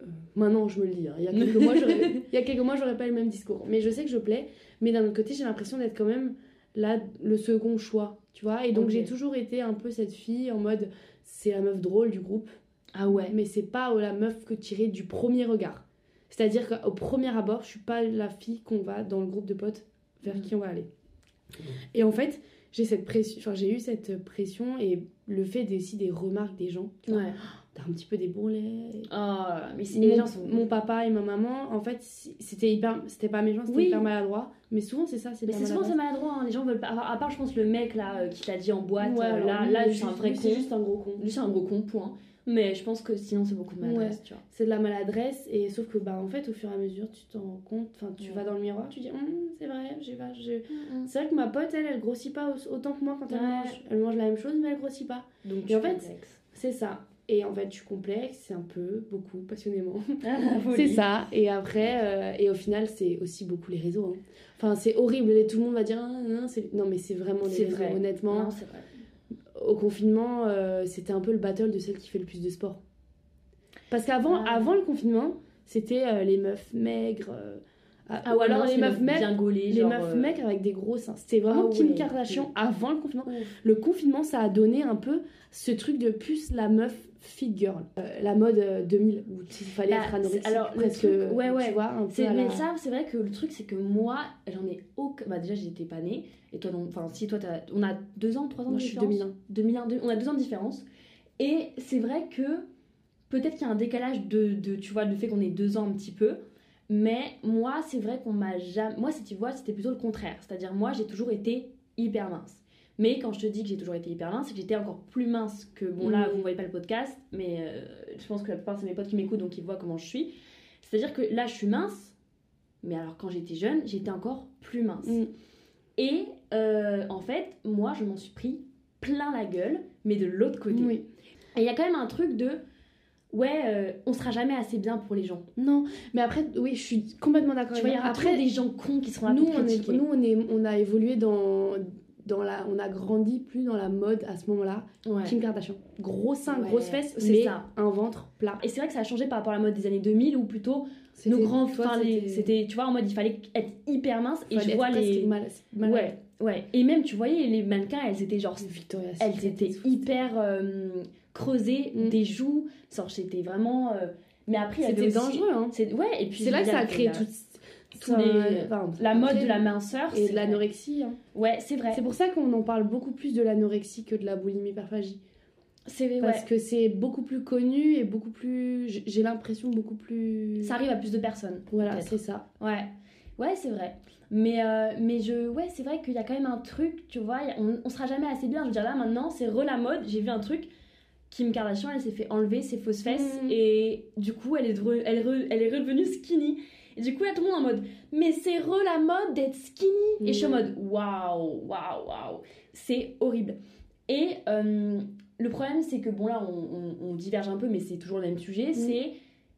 Euh, maintenant, je me le dis. hein. Il y a quelques mois, j'aurais- il y a quelques mois, j'aurais pas eu le même discours. Mais je sais que je plais. Mais d'un autre côté, j'ai l'impression d'être quand même là le second choix. Tu vois? Et donc, j'ai toujours été un peu cette fille en mode c'est la meuf drôle du groupe. Ah ouais. Mais c'est pas la meuf que tirée du premier regard. C'est-à-dire qu'au premier abord, je suis pas la fille qu'on va dans le groupe de potes vers Mhm. qui on va aller. Et en fait, j'ai cette pression, enfin j'ai eu cette pression et le fait des- aussi des remarques des gens. Tu vois, Ouais. T'as un petit peu des bourrelets. Oh, mais c'est- Mon, les gens sont. mon papa et ma maman, en fait, c'était hyper, c'était pas méchant, c'était Oui. hyper maladroit. Mais souvent c'est ça, c'est Mais c'est souvent c'est maladroit. hein. les gens veulent pas. À part, je pense, le mec là euh, qui t'a dit en boîte, Ouais, euh, là, lui, là lui, c'est un juste- vrai lui, con. C'est juste un gros con. Lui, c'est un gros con, point. Mais je pense que sinon, c'est beaucoup de maladresse, tu vois. C'est de la maladresse et sauf que bah en fait au fur et à mesure tu t'en rends compte, enfin tu Ouais. vas dans le miroir, tu dis Hum, c'est vrai, j'ai pas, je... Mm, C'est vrai que ma pote elle, elle grossit pas au- autant que moi quand elle mange. Elle mange la même chose mais elle grossit pas. Donc, Et tu en fait. C'est ça. Et en fait je suis complexe, c'est un peu, beaucoup, passionnément. Ah, c'est ça. Et après, euh, et au final c'est aussi beaucoup les réseaux. hein. Enfin c'est horrible, et tout le monde va dire Ah, non, c'est- non mais c'est vraiment C'est réseaux, vrai. honnêtement. Non, c'est vrai. Au confinement euh, c'était un peu le battle de celle qui fait le plus de sport. Parce qu'avant Ah. avant le confinement c'était euh, les meufs maigres. euh, Ah, ou alors les meufs maigres gaulées, les genre, meufs maigres avec des gros seins. C'était vraiment Ah Kim ouais. Kardashian avant le confinement. Le confinement, ça a donné un peu ce truc de plus la meuf fit girl. Euh, la mode euh, 2000, où il fallait Bah, être anorexique. alors, le presque, truc- ouais, tu ouais. vois, un peu C'est- à Mais la- ça, c'est vrai que le truc, c'est que moi, j'en ai aucun. Bah, déjà, j'étais pas née. Et toi, non. Enfin, si toi, t'as- on a deux ans, trois ans Moi, de je suis différence. 2001. 2001, deux- on a deux ans de différence. Et c'est vrai que peut-être qu'il y a un décalage de, de, tu vois, le fait qu'on ait deux ans un petit peu. Mais moi, c'est vrai qu'on m'a jamais. Moi, si tu vois, c'était plutôt le contraire. C'est-à-dire, moi, j'ai toujours été hyper mince. Mais quand je te dis que j'ai toujours été hyper mince, c'est que j'étais encore plus mince que. Bon, là, Mhm. vous voyez pas le podcast, mais euh, je pense que la plupart de mes potes qui m'écoutent, donc ils voient comment je suis. C'est-à-dire que là, je suis mince. Mais alors, quand j'étais jeune, j'étais encore plus mince. Mm. Et euh, en fait, moi, je m'en suis pris plein la gueule, mais de l'autre côté. Oui. Et il y a quand même un truc de ouais, euh, on sera jamais assez bien pour les gens. Non, mais après, oui, je suis complètement d'accord Tu vois, il y toi. aura Après, des gens cons qui seront là nous, on est, nous on, est, on a évolué dans, dans la. On a grandi plus dans la mode à ce moment-là. Ouais. Kim Kardashian. Gros seins, Ouais, grosses fesses, mais ça. un ventre plat. Et c'est vrai que ça a changé par rapport à la mode des années 2000 où plutôt nos grands, c'était- tu vois, en mode il fallait être hyper mince et je vois les. mal-. Ouais, ouais. Et même, tu voyais, les mannequins, elles étaient genre Victoria's elles étaient hyper euh, creusées, Mm. des joues, genre c'était vraiment. euh, Mais après, C'était dangereux, hein. C'est ouais, et puis C'est là que ça a créé la- tout, tous les- enfin, la mode de la minceur et c'est de vrai. l'anorexie. hein. Ouais, c'est vrai. C'est pour ça qu'on en parle beaucoup plus de l'anorexie que de la boulimie hyperphagie. C'est ouais. Parce que c'est beaucoup plus connu et beaucoup plus. j'ai- l'impression beaucoup plus. Ça arrive à plus de personnes. Voilà, c'est ça. Ouais, ouais, c'est vrai. Mais, euh, mais je, ouais, c'est vrai qu'il y a quand même un truc, tu vois, a- on, on sera jamais assez bien. Je veux dire, là maintenant, c'est re la mode. J'ai vu un truc, Kim Kardashian, elle s'est fait enlever ses fausses fesses Mhm. et du coup, elle est, re- elle, re- elle est redevenue skinny. Et du coup, là, tout le monde en mode, mais c'est re la mode d'être skinny. Et je suis en Mhm. mode, waouh, waouh, waouh. C'est horrible. Et euh, le problème, c'est que, bon, là, on, on- on diverge un peu, mais c'est toujours le même sujet. C'est,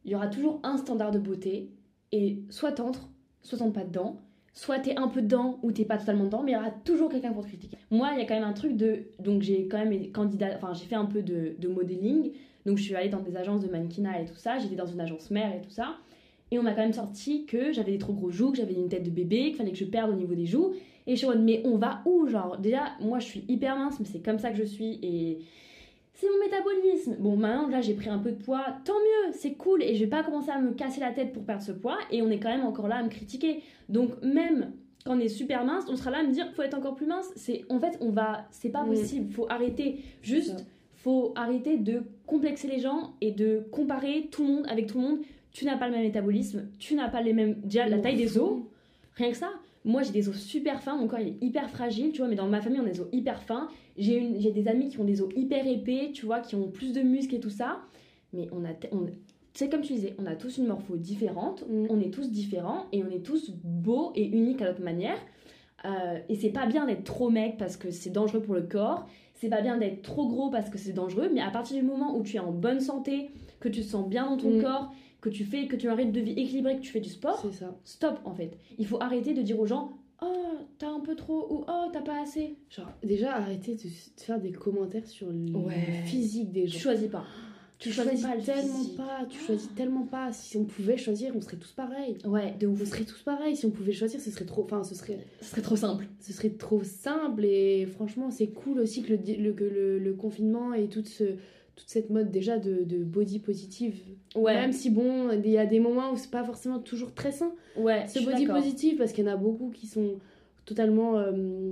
il y aura toujours un standard de beauté et soit t'entres, soit t'entres pas dedans, soit t'es un peu dedans ou t'es pas totalement dedans, mais il y aura toujours quelqu'un pour te critiquer. Moi, il y a quand même un truc de. Donc, j'ai quand même été candidat, enfin, j'ai fait un peu de, de modeling, donc je suis allée dans des agences de mannequinat et tout ça, j'étais dans une agence mère et tout ça, et on m'a quand même sorti que j'avais des trop gros joues, que j'avais une tête de bébé, qu'il fallait que je perde au niveau des joues, et je suis en mode, mais on va où Genre, déjà, moi je suis hyper mince, mais c'est comme ça que je suis, et c'est mon métabolisme. Bon, maintenant, là, j'ai pris un peu de poids. Tant mieux, c'est cool. Et je vais pas commencer à me casser la tête pour perdre ce poids. Et on est quand même encore là à me critiquer. Donc, même quand on est super mince, on sera là à me dire faut être encore plus mince. C'est En fait, on va. C'est pas Mm. possible. Faut arrêter. Juste, faut arrêter de complexer les gens et de comparer tout le monde avec tout le monde. Tu n'as pas le même métabolisme. Tu n'as pas les mêmes. Déjà, la On taille des os. Rien que ça. Moi, j'ai des os super fins, mon corps il est hyper fragile, tu vois, mais dans ma famille, on a des os hyper fins. J'ai une- j'ai des amis qui ont des os hyper épais, tu vois, qui ont plus de muscles et tout ça. Mais on a. on- c'est comme tu disais, on a tous une morpho différente, Mm. on est tous différents et on est tous beaux et uniques à notre manière. Euh, et c'est pas bien d'être trop mec parce que c'est dangereux pour le corps. C'est pas bien d'être trop gros parce que c'est dangereux. Mais à partir du moment où tu es en bonne santé, que tu te sens bien dans ton Mm. corps, que tu fais, que tu as un rythme de vie équilibré, que tu fais du sport, C'est ça. stop en fait. Il faut arrêter de dire aux gens oh t'as un peu trop ou oh t'as pas assez. Genre, déjà, arrêtez de, de faire des commentaires sur le Ouais. physique des Tu gens. choisis pas. Tu choisis choisis pas le tellement physique. pas, tu choisis tellement pas. Si on pouvait choisir, on serait tous pareils. Ouais, de On ouf. serait tous pareils. Si on pouvait choisir, ce serait trop. Enfin, ce serait, Ce serait trop simple. ce serait trop simple. Et franchement, c'est cool aussi que le, di- le, que le, le confinement et toute, ce, toute cette mode déjà de, de body positive. Ouais. Même si, bon, il y a des moments où c'est pas forcément toujours très sain. Ouais. Ce body positive, parce qu'il y en a beaucoup qui sont totalement, euh,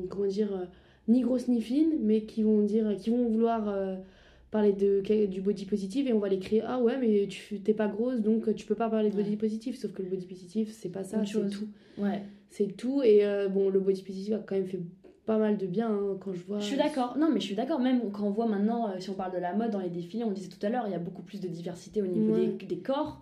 comment dire, euh, ni grosses ni fines, mais qui vont dire, qui vont vouloir euh, parler de, du body positive et on va les crier ah ouais mais tu t'es pas grosse donc tu peux pas parler de body positive sauf que le body positive c'est pas ça c'est tout Ouais. c'est tout et bon le body positive a quand même fait pas mal de bien hein, quand je vois Je suis d'accord. Non, mais je suis d'accord. Même quand on voit maintenant, euh, si on parle de la mode dans les défilés, on disait tout à l'heure, il y a beaucoup plus de diversité au niveau Ouais. des, des corps,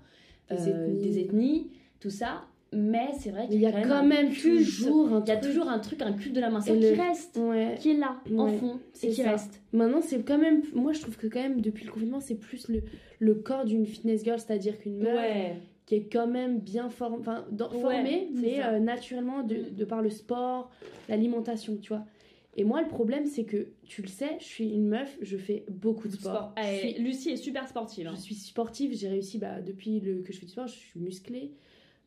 Des euh, ethnies. des ethnies, tout ça. Mais c'est vrai qu'il il y a quand même toujours un Il y a truc. toujours un truc, un culte de la Et qui le- reste, ouais qui est là, en fond, c'est et qui ça. reste. Maintenant, c'est quand même. Moi, je trouve que quand même, depuis le confinement, c'est plus le, le corps d'une fitness girl, c'est-à-dire qu'une meuf qui est quand même bien form- enfin, dans- Ouais, formée, c'est mais euh, naturellement de, de par le sport, l'alimentation, tu vois. Et moi, le problème, c'est que, tu le sais, je suis une meuf, je fais beaucoup de sport. Eh, suis- Lucie est super sportive. hein. Je suis sportive, j'ai réussi bah, depuis le, que je fais du sport, je suis musclée.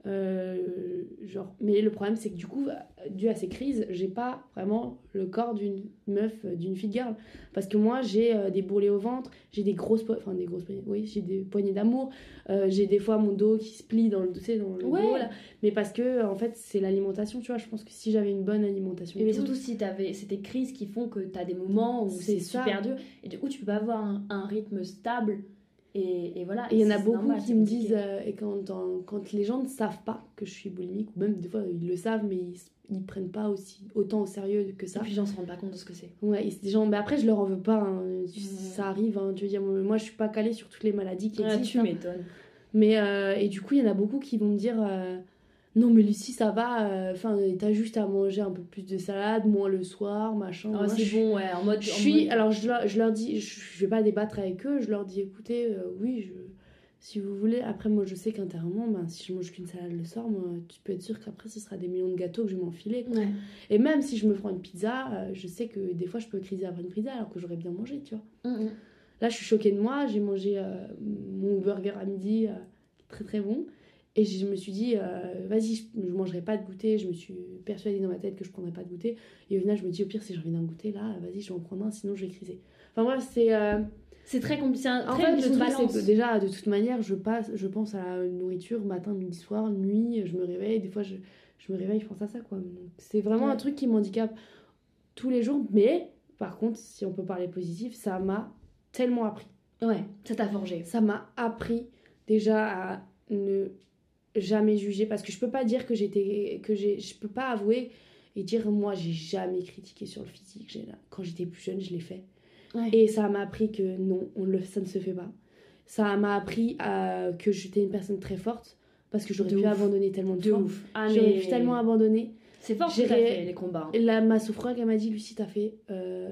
Euh, genre, mais le problème, c'est que du coup, dû à ces crises, j'ai pas vraiment le corps d'une meuf, euh, d'une fille girl. Parce que moi, j'ai euh, des bourrelets au ventre, j'ai des grosses, po- enfin des grosses poignées, oui, j'ai des poignées d'amour, euh, j'ai des fois mon dos qui se plie dans le, tu sais, dans le Ouais. dos, là. Mais parce que, en fait, c'est l'alimentation, tu vois. Je pense que si j'avais une bonne alimentation, Et mais surtout si t'avais c'est tes crises qui font que t'as des moments où C'est super dur et du coup tu peux pas avoir un, un rythme stable et, et voilà. Et il y en a beaucoup normal, qui me disent, euh, et quand, en- quand les gens ne savent pas que je suis boulimique, ou même des fois ils le savent, mais ils, ils prennent pas aussi autant au sérieux que Et ça. puis les gens se rendent pas compte de ce que c'est. Ouais, et gens, mais après je leur en veux pas, hein. Ça arrive, hein. tu veux dire, moi je suis pas calée sur toutes les maladies qui Ah, tu existent. hein. m'étonnes. Mais, euh, et du coup, il y en a beaucoup qui vont me dire euh, Non, mais Lucie, ça va, euh, enfin, t'as juste à manger un peu plus de salade, moins le soir, machin. Moi, c'est bon ouais en mode. je suis, mode- alors je leur, je leur dis, je, je vais pas débattre avec eux, je leur dis écoutez, euh, oui, je, si vous voulez. Après, moi je sais qu'intérieurement, ben, si je mange qu'une salade le soir, moi, tu peux être sûr qu'après ce sera des millions de gâteaux que je vais m'enfiler. Ouais. Et même si je me prends une pizza, euh, je sais que des fois je peux criser après une pizza alors que j'aurais bien mangé, tu vois. Mm, mm. Là, je suis choquée de moi, j'ai mangé mon burger à midi, très très bon. Et je me suis dit, euh, vas-y, je, je mangerai pas de goûter. Je me suis persuadée dans ma tête que je prendrais pas de goûter. Et au final, je me dis, au pire, si j'ai envie d'un goûter, là, vas-y, je vais en prendre un, sinon je vais criser. Enfin, bref, c'est. euh, C'est très compliqué. en fait, le truc, c'est que déjà, de toute manière, je, passe, je pense à la nourriture matin, midi, soir, nuit. Je me réveille. Des fois, je, je me réveille, je pense à ça, quoi. C'est vraiment Ouais. un truc qui m'handicape tous les jours. Mais, par contre, si on peut parler positif, ça m'a tellement appris. Ouais, ça t'a forgé. Ça m'a appris déjà à ne jamais juger parce que je peux pas dire que j'étais que j'ai je peux pas avouer et dire moi j'ai jamais critiqué sur le physique quand j'étais plus jeune je l'ai fait Ouais. et ça m'a appris que non on le ça ne se fait pas ça m'a appris à- que j'étais une personne très forte parce que j'aurais pu ouf. abandonner tellement de, de fois ouf. Ah j'aurais mais pu tellement abandonner c'est fort J'ai fait les combats. et là, ma sophrologue, elle m'a dit Lucie, t'as fait euh,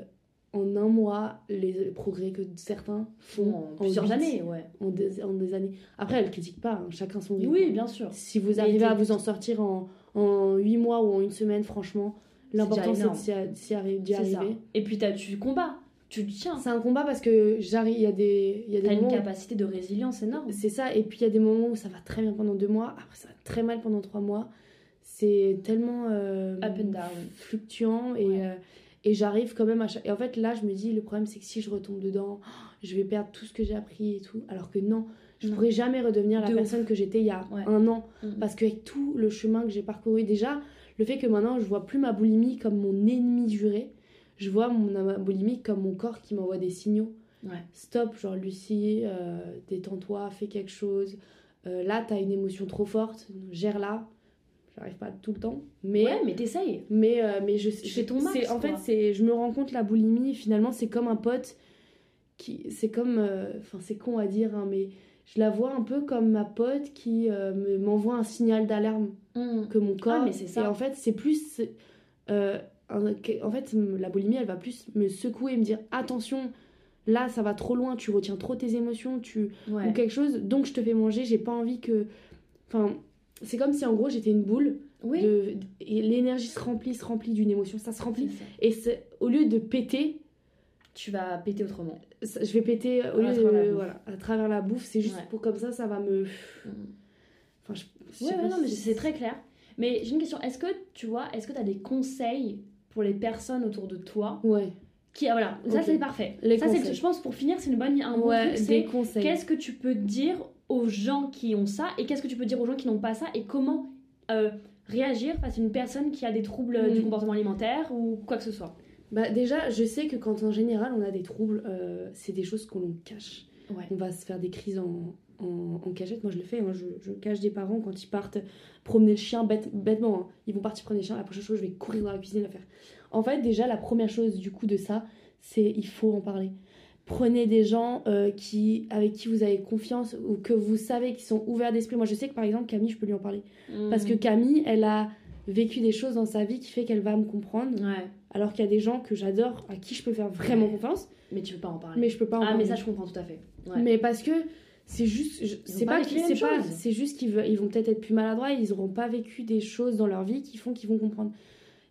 en un mois les progrès que certains font en plusieurs huit, années, ouais. En des, en des années. Après, elle critique pas, hein, chacun son rythme. Oui, bien sûr. Si vous Mais arrivez à vous en sortir en, en 8 mois ou en une semaine, franchement, l'important c'est d'y ça. arriver. Et puis t'as- tu combats, tu tiens. C'est un combat parce que j'arrive, il y a des, y a des une moments où- capacité de résilience énorme. C'est ça, et puis il y a des moments où ça va très bien pendant deux mois, après ça va très mal pendant trois mois. C'est tellement euh, Up and down. fluctuant et, Ouais. euh, et j'arrive quand même à chaque... Et en fait là je me dis, le problème c'est que si je retombe dedans, je vais perdre tout ce que j'ai appris et tout. Alors que non, je Non. pourrais jamais redevenir la De ouf. personne que j'étais il y a Ouais. un an. Parce qu'avec tout le chemin que j'ai parcouru, déjà, le fait que maintenant je vois plus ma boulimie comme mon ennemi juré, je vois mon, ma boulimie comme mon corps qui m'envoie des signaux Ouais. stop, genre Lucie, euh, détends-toi, fais quelque chose. Euh, là, t'as une émotion trop forte, gère-la. J'arrive pas tout le temps, mais Ouais, mais t'essayes. mais euh, mais je, fais ton max, En fait, c'est je me rends compte la boulimie finalement c'est comme un pote qui c'est comme euh, enfin c'est con à dire hein, mais je la vois un peu comme ma pote qui euh, me- m'envoie un signal d'alarme que mon corps. Ah, mais c'est ça. Et en fait, c'est plus. euh, en fait, la boulimie, elle va plus me secouer et me dire attention, là, ça va trop loin, tu retiens trop tes émotions, tu ou quelque chose, donc je te fais manger. J'ai pas envie que. Enfin, c'est comme si en gros j'étais une boule. Oui. de- et l'énergie se remplit, se remplit d'une émotion, ça se remplit. ça. Et au lieu de péter, Tu vas péter autrement. ça- je vais péter au À travers la de, voilà, à travers la bouffe. C'est juste Ouais. pour comme ça, ça va me. Enfin, je, je Ouais, ouais, non, mais c'est très clair. Mais j'ai une question. Est-ce que tu vois, est-ce que tu as des conseils pour les personnes autour de toi Ouais. qui, ah, voilà, ça c'est parfait. Les ça, c'est, je pense, pour finir, c'est une bonne, un bon truc. des C'est conseils. qu'est-ce que tu peux dire aux gens qui ont ça et qu'est-ce que tu peux dire aux gens qui n'ont pas ça et comment euh, réagir face à une personne qui a des troubles euh, du Mm. comportement alimentaire ou quoi que ce soit? Bah, déjà, je sais que quand en général on a des troubles, euh, c'est des choses qu'on cache. Ouais. On va se faire des crises en, en, en cachette. Moi, je le fais. hein. Je, je cache des parents quand ils partent promener le chien bête, bêtement. hein. Ils vont partir promener le chien. La prochaine chose, je vais courir dans la cuisine la faire. En fait, déjà, la première chose du coup de ça, c'est il faut en parler. Prenez des gens euh, qui, avec qui vous avez confiance ou que vous savez qui sont ouverts d'esprit. Moi, je sais que par exemple, Camille, je peux lui en parler. Parce que Camille, elle a vécu des choses dans sa vie qui fait qu'elle va me comprendre. Ouais. Alors qu'il y a des gens que j'adore, à qui je peux faire vraiment Ouais. confiance, Mais tu peux pas en parler. mais je peux pas en ah, parler. mais ça, je comprends tout à fait. Ouais. Mais parce que c'est juste, c'est pas c'est pas, c'est juste qu'ils ils vont peut-être être plus maladroits, ils auront pas vécu des choses dans leur vie qui font qu'ils vont comprendre.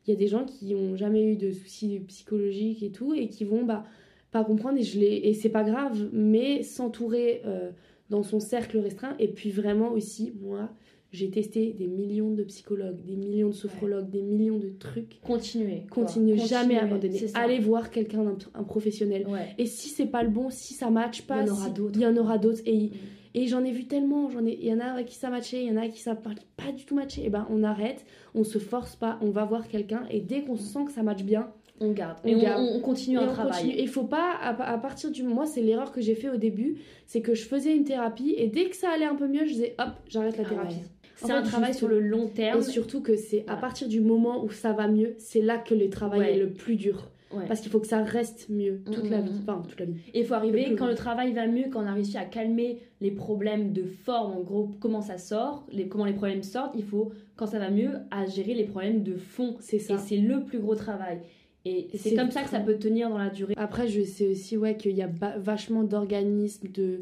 Il y a des gens qui ont jamais eu de soucis psychologiques et tout et qui vont bah pas comprendre et je l'ai et c'est pas grave, mais s'entourer euh, dans son cercle restreint et puis vraiment aussi moi j'ai testé des millions de psychologues, des millions de sophrologues, des millions de trucs. Continuer. quoi. Continuez jamais à abandonner. Allez voir quelqu'un, d'un- un professionnel. Ouais. Et si c'est pas le bon, si ça matche pas, Il y en aura si- d'autres. Il y en aura d'autres. Et, Mm. et j'en ai vu tellement. J'en ai, il y en a avec qui ça matchait, il y en a avec qui ça pas, pas du tout matché. Et ben on arrête, on se force pas, on va voir quelqu'un. Et dès qu'on sent que ça matche bien, On garde. On et on, garde. on- on continue et un on travail. Et il faut pas, à, à partir du moi, c'est l'erreur que j'ai fait au début, c'est que je faisais une thérapie et dès que ça allait un peu mieux, je disais hop, j'arrête la Ah thérapie. ouais. C'est un travail sur le long terme. Et surtout que c'est à partir du moment où ça va mieux, c'est là que le travail Ouais. est le plus dur. Ouais. Parce qu'il faut que ça reste mieux toute Mm, la mm, vie. mm. Enfin, toute la vie. Et il faut Le arriver, plus quand long. le travail va mieux, quand on a réussi à calmer les problèmes de forme, en gros, comment ça sort, les, comment les problèmes sortent, il faut, quand ça va mieux, à gérer les problèmes de fond. C'est Et ça. c'est le plus gros travail. Et c'est comme ça que ça peut tenir dans la durée. Après, je sais aussi ouais, qu'il y a vachement d'organismes, de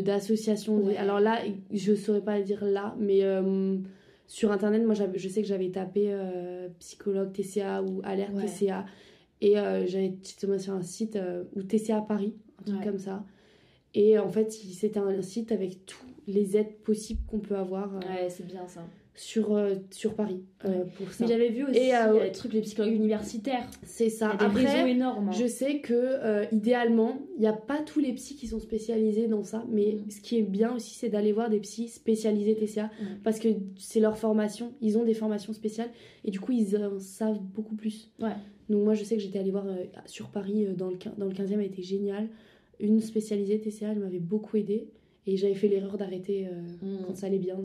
d'associations. Ouais. Alors là, je saurais pas dire là, mais euh, sur Internet, moi, je sais que j'avais tapé euh, psychologue TCA ou alerte Ouais. TCA. Et euh, j'avais été tombée sur un site euh, ou TCA Paris, un truc Ouais. comme ça. Et en fait, c'était un site avec tous les aides possibles qu'on peut avoir Ouais, c'est bien ça. Sur, euh, sur Paris euh, pour ça. Mais j'avais vu aussi Et, euh, les trucs, les psychologues universitaires. C'est Il y ça. a des Après, énormes. hein. Je sais que idéalement, il n'y a pas tous les psys qui sont spécialisés dans ça, mais Mm. ce qui est bien aussi, c'est d'aller voir des psys spécialisés TCA Mm. parce que c'est leur formation, ils ont des formations spéciales et du coup, ils en savent beaucoup plus. Ouais. Donc, moi, je sais que j'étais allée voir sur Paris, dans, le, dans le 15e, elle était géniale. Une spécialisée TCA, elle m'avait beaucoup aidée et j'avais fait l'erreur d'arrêter Mm. quand ça allait bien.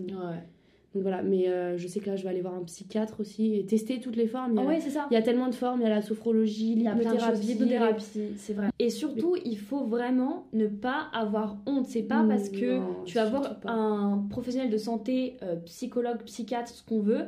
Donc, voilà, mais euh, je sais que là, je vais aller voir un psychiatre aussi et tester toutes les formes. Il y a, Ah ouais, c'est ça. il y a tellement de formes, il y a la sophrologie, l'hypnothérapie. c'est vrai. Et surtout, il faut vraiment ne pas avoir honte. C'est pas parce que non, tu vas voir un professionnel de santé, euh, psychologue, psychiatre, ce qu'on veut,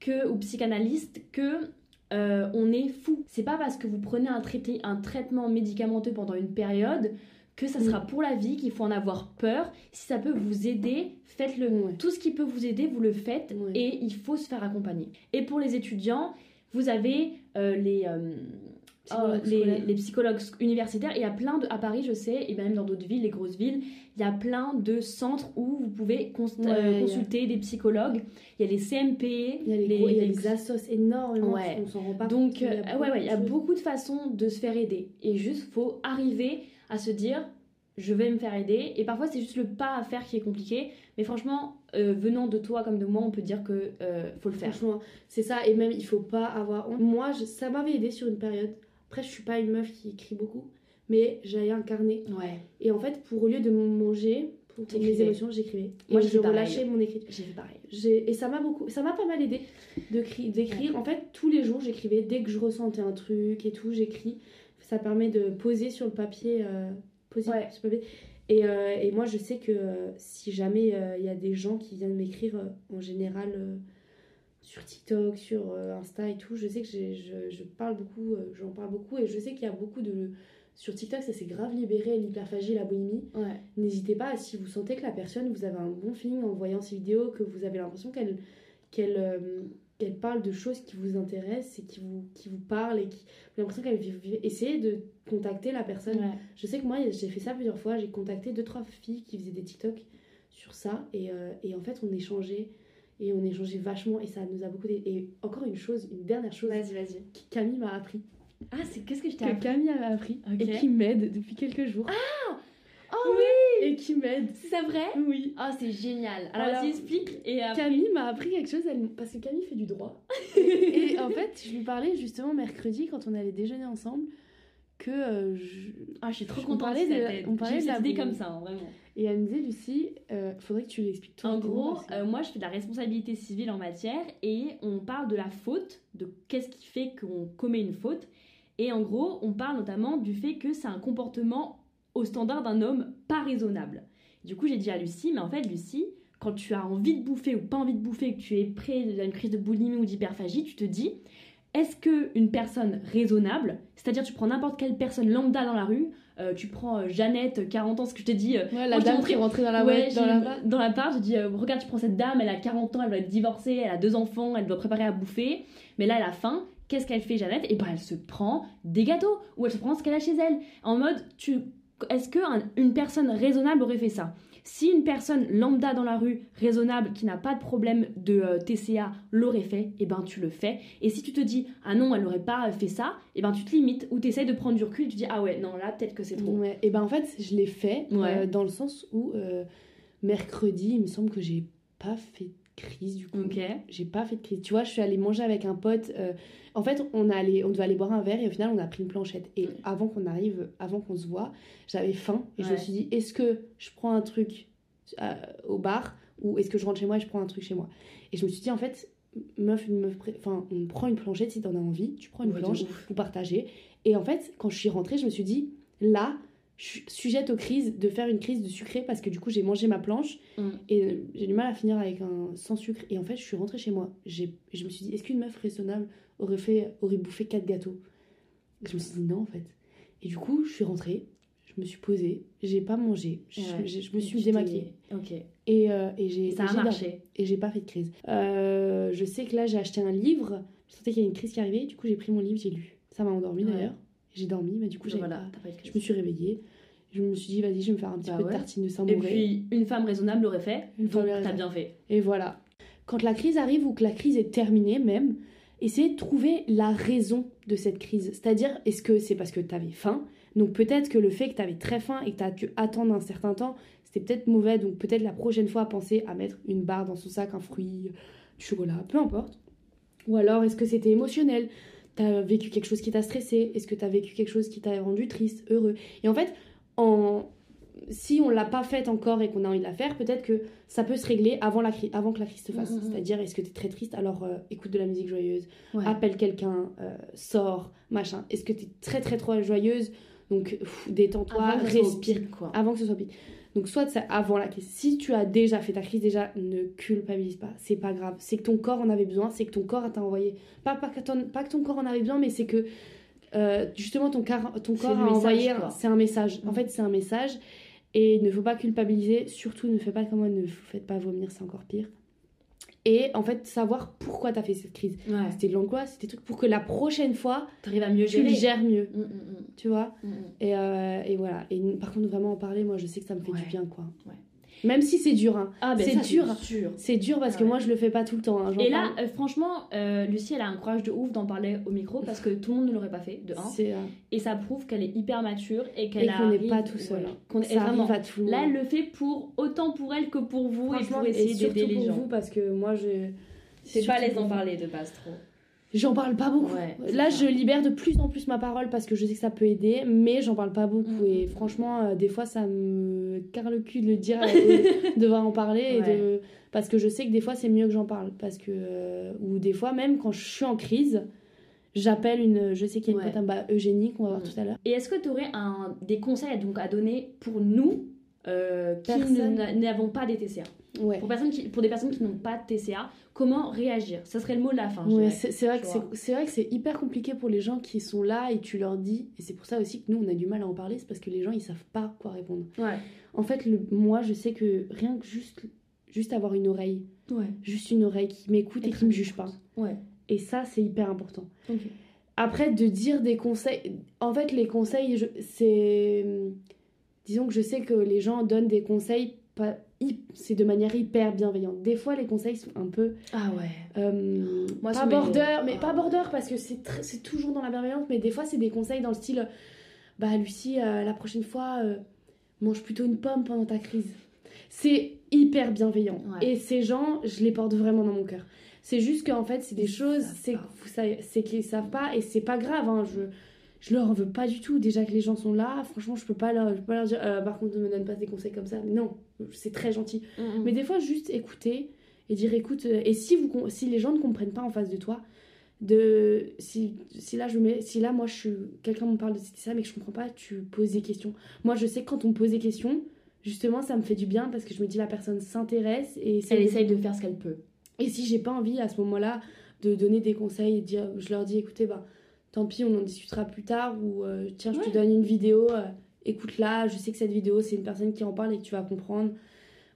que, ou psychanalyste, que euh, on est fou. C'est pas parce que vous prenez un, traité, un traitement médicamenteux pendant une période que ça Mm. sera pour la vie, qu'il faut en avoir peur. Si ça peut vous aider, faites-le. Ouais. Tout ce qui peut vous aider, vous le faites Ouais. et il faut se faire accompagner. Et pour les étudiants, vous avez euh, les, euh, Psychologue euh, les, psychologues universitaires. Il y a plein de. À Paris, je sais, et même dans d'autres villes, les grosses villes, il y a plein de centres où vous pouvez cons- euh, Ouais, a- consulter des psychologues. Il y a les CMP, Il y a les, gros- il y a les assos énormément, Ouais. on s'en rend pas donc, compte, euh, ouais, ouais, il y a beaucoup de façons de se faire aider. Et juste, faut arriver à se dire, je vais me faire aider. Et parfois, c'est juste le pas à faire qui est compliqué. Mais franchement, euh, venant de toi comme de moi, on peut dire que euh, faut le faire. Franchement, c'est ça, et même il faut pas avoir honte. Moi, je- ça m'avait aidé sur une période. Après, je suis pas une meuf qui écrit beaucoup, mais j'avais un carnet. Ouais. Et en fait, pour au lieu de manger, pour mes émotions, j'écrivais. Moi, je relâchais mon écrit. J'ai fait pareil. Et ça m'a beaucoup, ça m'a pas mal aidé d'écrire. En fait, tous les jours, j'écrivais. Dès que je ressentais un truc et tout, j'écris. Ça permet de poser sur le papier. euh, poser Ouais. sur le papier. Et, euh, et moi, je sais que euh, si jamais il y a des gens qui viennent m'écrire, en général, sur TikTok, sur Insta et tout, je sais que je, je parle beaucoup, j'en parle beaucoup. Et je sais qu'il y a beaucoup de, sur TikTok, ça s'est grave libéré, l'hyperphagie, la boulimie. Ouais. N'hésitez pas, si vous sentez que la personne, vous avez un bon feeling en voyant ces vidéos, que vous avez l'impression qu'elle qu'elle euh, qu'elle parle de choses qui vous intéressent et qui vous, qui vous parlent et qui avez l'impression qu'elle essayez de contacter la personne. Ouais. Je sais que moi, j'ai fait ça plusieurs fois. J'ai contacté deux, trois filles qui faisaient des TikTok sur ça. Et, euh, et en fait, on échangeait. Et on échangeait vachement. Et ça nous a beaucoup aidé. Et encore une chose, une dernière chose Vas-y, vas-y. que Camille m'a appris. Ah, c'est qu'est-ce que je t'ai Que appris? Camille m'a appris. Ok. Et qui m'aide depuis quelques jours. Oh oui Et qui m'aide. C'est ça vrai? Oui. Oh, c'est génial. Alors, Alors, vas-y, explique. Et après... Camille m'a appris quelque chose. elle- Parce que Camille fait du droit. et en fait, je lui parlais justement mercredi quand on allait déjeuner ensemble. Que euh, je- Ah, je suis trop On contente parlait de- on parlait de la cette idée boule. comme ça, hein, vraiment. Et elle me disait, Lucie, euh, faudrait que tu l'expliques tout. En gros, euh, moi je fais de la responsabilité civile en matière et on parle de la faute, de qu'est-ce qui fait qu'on commet une faute. Et en gros, on parle notamment du fait que c'est un comportement au standard d'un homme pas raisonnable. Du coup, j'ai dit à Lucie, mais en fait, Lucie, quand tu as envie de bouffer ou pas envie de bouffer, que tu es près d'une crise de boulimie ou d'hyperphagie, tu te dis, est-ce que une personne raisonnable, c'est-à-dire tu prends n'importe quelle personne lambda dans la rue, euh, tu prends euh, Jeannette, 40 ans, ce que je te dis, euh, Ouais, la je dame t'ai qui est rentrée dans la Ouais, boîte, dans la dans la part, je dis euh, regarde, tu prends cette dame, elle a 40 ans, elle doit être divorcée, elle a deux enfants, elle doit préparer à bouffer, mais là elle a faim. Qu'est-ce qu'elle fait, Jeannette? Et ben elle se prend des gâteaux ou elle se prend ce qu'elle a chez elle. En mode, tu, est-ce que un- une personne raisonnable aurait fait ça? Si une personne lambda dans la rue, raisonnable, qui n'a pas de problème de euh, TCA, l'aurait fait, et ben tu le fais. Et si tu te dis ah non, elle n'aurait pas fait ça, et ben tu te limites ou tu essayes de prendre du recul, tu dis ah ouais, non là peut-être que c'est trop. Ouais. Et ben en fait, je l'ai fait Ouais. euh, dans le sens où euh, mercredi, il me semble que j'ai pas fait crise du coup. Ok. J'ai pas fait de crise. Tu vois, je suis allée manger avec un pote. euh, en fait, on, allait, on devait aller boire un verre et au final, on a pris une planchette. Et Ouais. avant qu'on arrive, avant qu'on se voit, j'avais faim. Et je me suis dit, est-ce que je prends un truc euh, au bar ou est-ce que je rentre chez moi et je prends un truc chez moi? Et je me suis dit, en fait, meuf, une meuf, enfin, on prend une planchette si t'en as envie. Tu prends une Ouais, planche, vous partagez. Et en fait, quand je suis rentrée, je me suis dit, là, je suis sujette aux crises de faire une crise de sucré parce que du coup, j'ai mangé ma planche Mm. et euh, j'ai du mal à finir avec un sans sucre. Et en fait, je suis rentrée chez moi. J'ai, je me suis dit, est-ce qu'une meuf raisonnable aurait, fait, aurait bouffé quatre gâteaux? Et Je me suis dit non, en fait. Et du coup, je suis rentrée, je me suis posée, j'ai pas mangé, je, Ouais. j'ai- je me suis démaquillée. Ok. Et, euh, et j'ai, Et ça a marché. Et j'ai pas fait de crise. Euh, je sais que là, j'ai acheté un livre, je sentais qu'il y avait une crise qui arrivait, du coup, j'ai pris mon livre, j'ai lu. Ça m'a endormi Ouais. d'ailleurs. J'ai dormi, mais du coup, voilà, pas- je me suis réveillée. Je me suis dit, vas-y, je vais me faire un petit Bah peu ouais. de tartine de Et Saint-Mauré. puis, une femme raisonnable l'aurait fait. Une donc, t'as bien fait. Et voilà. Quand la crise arrive ou que la crise est terminée même, essayez de trouver la raison de cette crise. C'est-à-dire, est-ce que c'est parce que tu avais faim? Donc peut-être que le fait que tu avais très faim et que tu as dû attendre un certain temps, c'était peut-être mauvais. Donc peut-être la prochaine fois, penser à mettre une barre dans son sac, un fruit, du chocolat, peu importe. Ou alors, est-ce que c'était émotionnel? T'as vécu quelque chose qui t'a stressé? Est-ce que t'as vécu quelque chose qui t'a rendu triste, heureux? Et en fait, en... si on l'a pas faite encore et qu'on a envie de la faire, peut-être que ça peut se régler avant, la cri- avant que la crise se fasse. Mhm, mhm. C'est-à-dire, est-ce que t'es très triste Alors euh, écoute de la musique joyeuse, Ouais. appelle quelqu'un, euh, sors, machin. Est-ce que t'es très très trop joyeuse Donc détends-toi, respire. quoi. Avant que ce soit pire. Donc soit c'est avant la crise. Si tu as déjà fait ta crise, déjà ne culpabilise pas. C'est pas grave. C'est que ton corps en avait besoin. C'est que ton corps t'a envoyé. Pas, pas, que ton, pas que ton corps en avait besoin, mais c'est que euh, justement ton, car- ton corps a envoyé. C'est un message. En Mm. fait, c'est un message. Et il ne faut pas culpabiliser. Surtout, ne faites pas comme moi. Ne vous faites pas vomir. C'est encore pire. Et en fait, savoir pourquoi t'as fait cette crise. Ouais. C'était de l'angoisse, c'était des trucs pour que la prochaine fois, à mieux tu le gérer. gères mieux. Mm, mm, Tu vois? Et, euh, et voilà. Et par contre, vraiment en parler, moi, je sais que ça me fait Ouais. du bien, quoi. Ouais. Même si c'est dur, hein. Ah, ben C'est dur. C'est dur parce Ah que ouais. moi, je le fais pas tout le temps. hein. Et là, parle. euh, franchement, euh, Lucie, elle a un courage de ouf d'en parler au micro parce que tout le monde ne l'aurait pas fait, de un. euh, Et ça prouve qu'elle est hyper mature et qu'elle Et qu'on n'est pas tout seul. hein. est ça vraiment. arrive à tout le Là, elle le fait pour autant pour elle que pour vous et pour essayer surtout d'aider les pour vous parce que moi, je. C'est pas à l'aise d'en parler de base trop. J'en parle pas beaucoup. Ouais, Là, ça. je libère de plus en plus ma parole parce que je sais que ça peut aider, mais j'en parle pas beaucoup. Mm, Et mm, franchement, euh, des fois, ça me carre le cul de le dire, euh, de devoir en parler. Et de... Parce que je sais que des fois, c'est mieux que j'en parle. Parce que. euh, Ou des fois, même quand je suis en crise, j'appelle une. Je sais qu'il y a une Ouais. pote, bah, Eugénie, qu'on va voir Mm. tout à l'heure. Et est-ce que tu aurais un, des conseils donc, à donner pour nous euh, qui n'avons pas des TCA Ouais. pour, personnes qui, pour des personnes qui n'ont pas de TCA, comment réagir? Ça serait le mot de la fin. Ouais, c'est vrai, vrai que c'est hyper compliqué pour les gens qui sont là et tu leur dis, et c'est pour ça aussi que nous on a du mal à en parler, c'est parce que les gens ils savent pas quoi répondre. Ouais. En fait, le, moi je sais que rien que juste, juste avoir une oreille, juste une oreille qui m'écoute et qui me juge pas. Et ça c'est hyper important. Ok. Après, de dire des conseils. En fait, les conseils, c'est. Disons que je sais que les gens donnent des conseils, pas... c'est de manière hyper bienveillante. Des fois, les conseils sont un peu. Ah ouais. euh, Moi, pas border, mais Ah. pas border parce que c'est tr- c'est toujours dans la bienveillance, mais des fois, c'est des conseils dans le style Bah, Lucie, euh, la prochaine fois, euh, mange plutôt une pomme pendant ta crise. C'est hyper bienveillant. Ouais. Et ces gens, je les porte vraiment dans mon cœur. C'est juste qu'en fait, c'est des Ils choses, c'est pas. vous savez- c'est qu'ils savent pas et c'est pas grave. hein, je, je leur en veux pas du tout. Déjà que les gens sont là, franchement, je peux pas leur, je peux pas leur dire Euh, par contre, ne me donne pas des conseils comme ça. Non, c'est très gentil. Mm, Mais des fois, juste écouter et dire écoute, euh, et si, vous, si les gens ne comprennent pas en face de toi, de, si, si là, je mets, si là, moi, je suis, quelqu'un me parle de ça, mais que je comprends pas, tu poses des questions. Moi, je sais que quand on me pose des questions, justement, ça me fait du bien parce que je me dis la personne s'intéresse et Elle de- essaye de faire ce qu'elle peut. et si j'ai pas envie à ce moment-là de donner des conseils et de dire, je leur dis écoutez, bah, tant pis, on en discutera plus tard ou euh, tiens, je te donne une vidéo, euh, écoute-la, je sais que cette vidéo, c'est une personne qui en parle et que tu vas comprendre.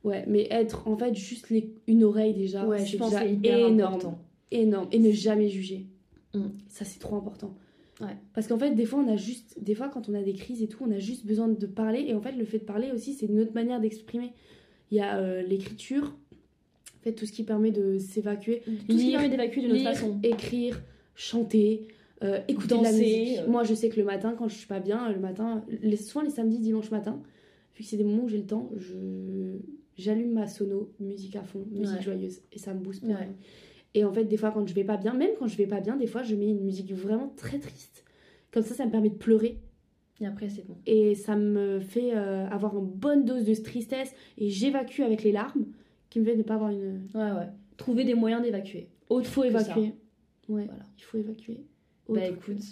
Ouais, mais être en fait juste les- une oreille déjà, Ouais, c'est je pense c'est énorme. important. Énorme. Et ne jamais juger. Mm. Ça, c'est trop important. Ouais. Parce qu'en fait, des fois, on a juste, des fois, quand on a des crises et tout, on a juste besoin de parler. Et en fait, le fait de parler aussi, c'est une autre manière d'exprimer. Il y a euh, l'écriture, en fait, tout ce qui permet de s'évacuer. Tout ce qui Lire, permet d'évacuer de notre Lire, façon. écrire, chanter, euh, écouter de la musique. euh. Moi, je sais que le matin, quand je suis pas bien, le matin, les, souvent les samedis, dimanche matin, vu que c'est des moments où j'ai le temps, je j'allume ma sono, musique à fond, musique Ouais. joyeuse, et ça me booste. Ouais. Et en fait, des fois, quand je vais pas bien, même quand je vais pas bien, des fois, je mets une musique vraiment très triste. Comme ça, ça me permet de pleurer. Et après, c'est bon. Et ça me fait euh, avoir une bonne dose de tristesse. Et j'évacue avec les larmes, qui me fait ne pas avoir une. Ouais, ouais. Trouver des moyens d'évacuer. Il faut évacuer. Ouais, Voilà. il faut évacuer. Bah Autre. écoute,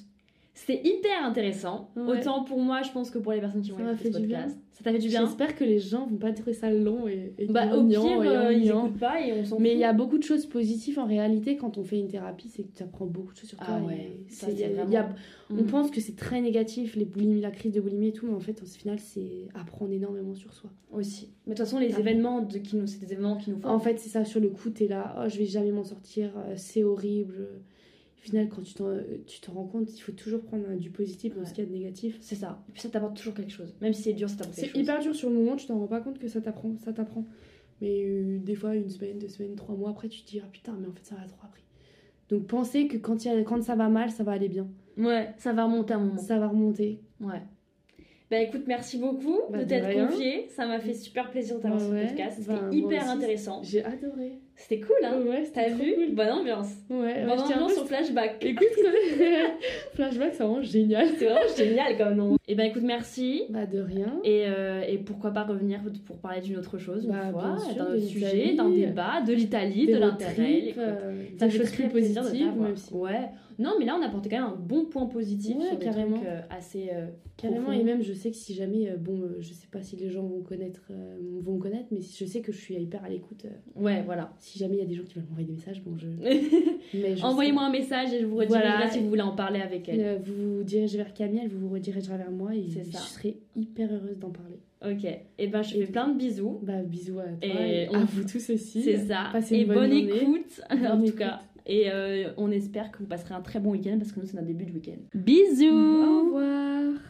c'était hyper intéressant. Ouais. Autant pour moi, je pense que pour les personnes qui vont écouter ce podcast. Ça t'a fait du bien J'espère que les gens vont pas trouver ça long et, et Bah au pire, et euh, ils écoutent pas et on s'en Mais il y a beaucoup de choses positives en réalité quand on fait une thérapie, c'est que tu apprends beaucoup de choses sur toi. Ah ouais, ça, y a- a- On Mm. pense que c'est très négatif, les boulimies, la crise de boulimie et tout, mais en fait, au final, c'est apprendre énormément sur soi. aussi. Mais de toute façon, les Ah. événements de, qui nous, c'est des événements qui nous font. En fait, c'est ça, sur le coup, t'es là, oh, je vais jamais m'en sortir, euh, c'est horrible. Au final, quand tu, t'en- tu te rends compte, il faut toujours prendre euh, du positif dans Ouais. ce qu'il y a de négatif. c'est ça. Et puis ça t'apporte toujours quelque chose. Même si c'est dur, ça t'apporte quelque C'est chose. hyper dur sur le moment, tu t'en rends pas compte que ça t'apprend, ça t'apprend. Mais euh, des fois, une semaine, deux semaines, trois mois après, tu te dis, ah putain, mais en fait, ça m'a trop appris. Donc, pensez que quand, il y a, quand ça va mal, ça va aller bien. Ouais, ça va remonter un moment. Ça va remonter. Ouais. Bah écoute, merci beaucoup Bah, de t'être rien. confié. Ça m'a fait super plaisir de t'avoir Bah ouais, podcast. C'était bah, hyper intéressant. J'ai adoré. C'était cool, hein Ouais, T'as vu cool. Bonne ambiance. Ouais, Bonne ambiance au flashback. Écoute, Flashback, c'est vraiment génial. C'est vraiment génial comme nom. Et ben écoute, merci. Bah, de rien. Et, euh, et pourquoi pas revenir pour parler d'une autre chose, une Bah, fois, bien sûr, d'un de autre sujet, d'un débat, de l'Italie, de l'intérêt. euh, des choses très plus de positives, si. Ouais. Non, mais là, on a apporté quand même un bon point positif Ouais, sur des carrément. trucs euh, assez euh, Carrément, profonds. et même je sais que si jamais, euh, bon, euh, je sais pas si les gens vont connaître, vont me connaître, mais je sais que je suis hyper à l'écoute. Ouais, voilà. si jamais il y a des gens qui veulent m'envoyer des messages, bon, je. Envoyez-moi un message et je vous redirigerai Voilà. si vous voulez en parler avec elle. Vous vous dirigez vers Camille, elle vous redirigera vers moi et je serai hyper heureuse d'en parler. Ok. Et ben, je Et fais plein de bisous. Bah, bisous à toi Et et, on- à vous tous aussi. C'est ça. Passez et une bonne bonne écoute, en tout cas. Et euh, on espère que vous passerez un très bon week-end parce que nous, c'est notre début de week-end. Bisous Au revoir.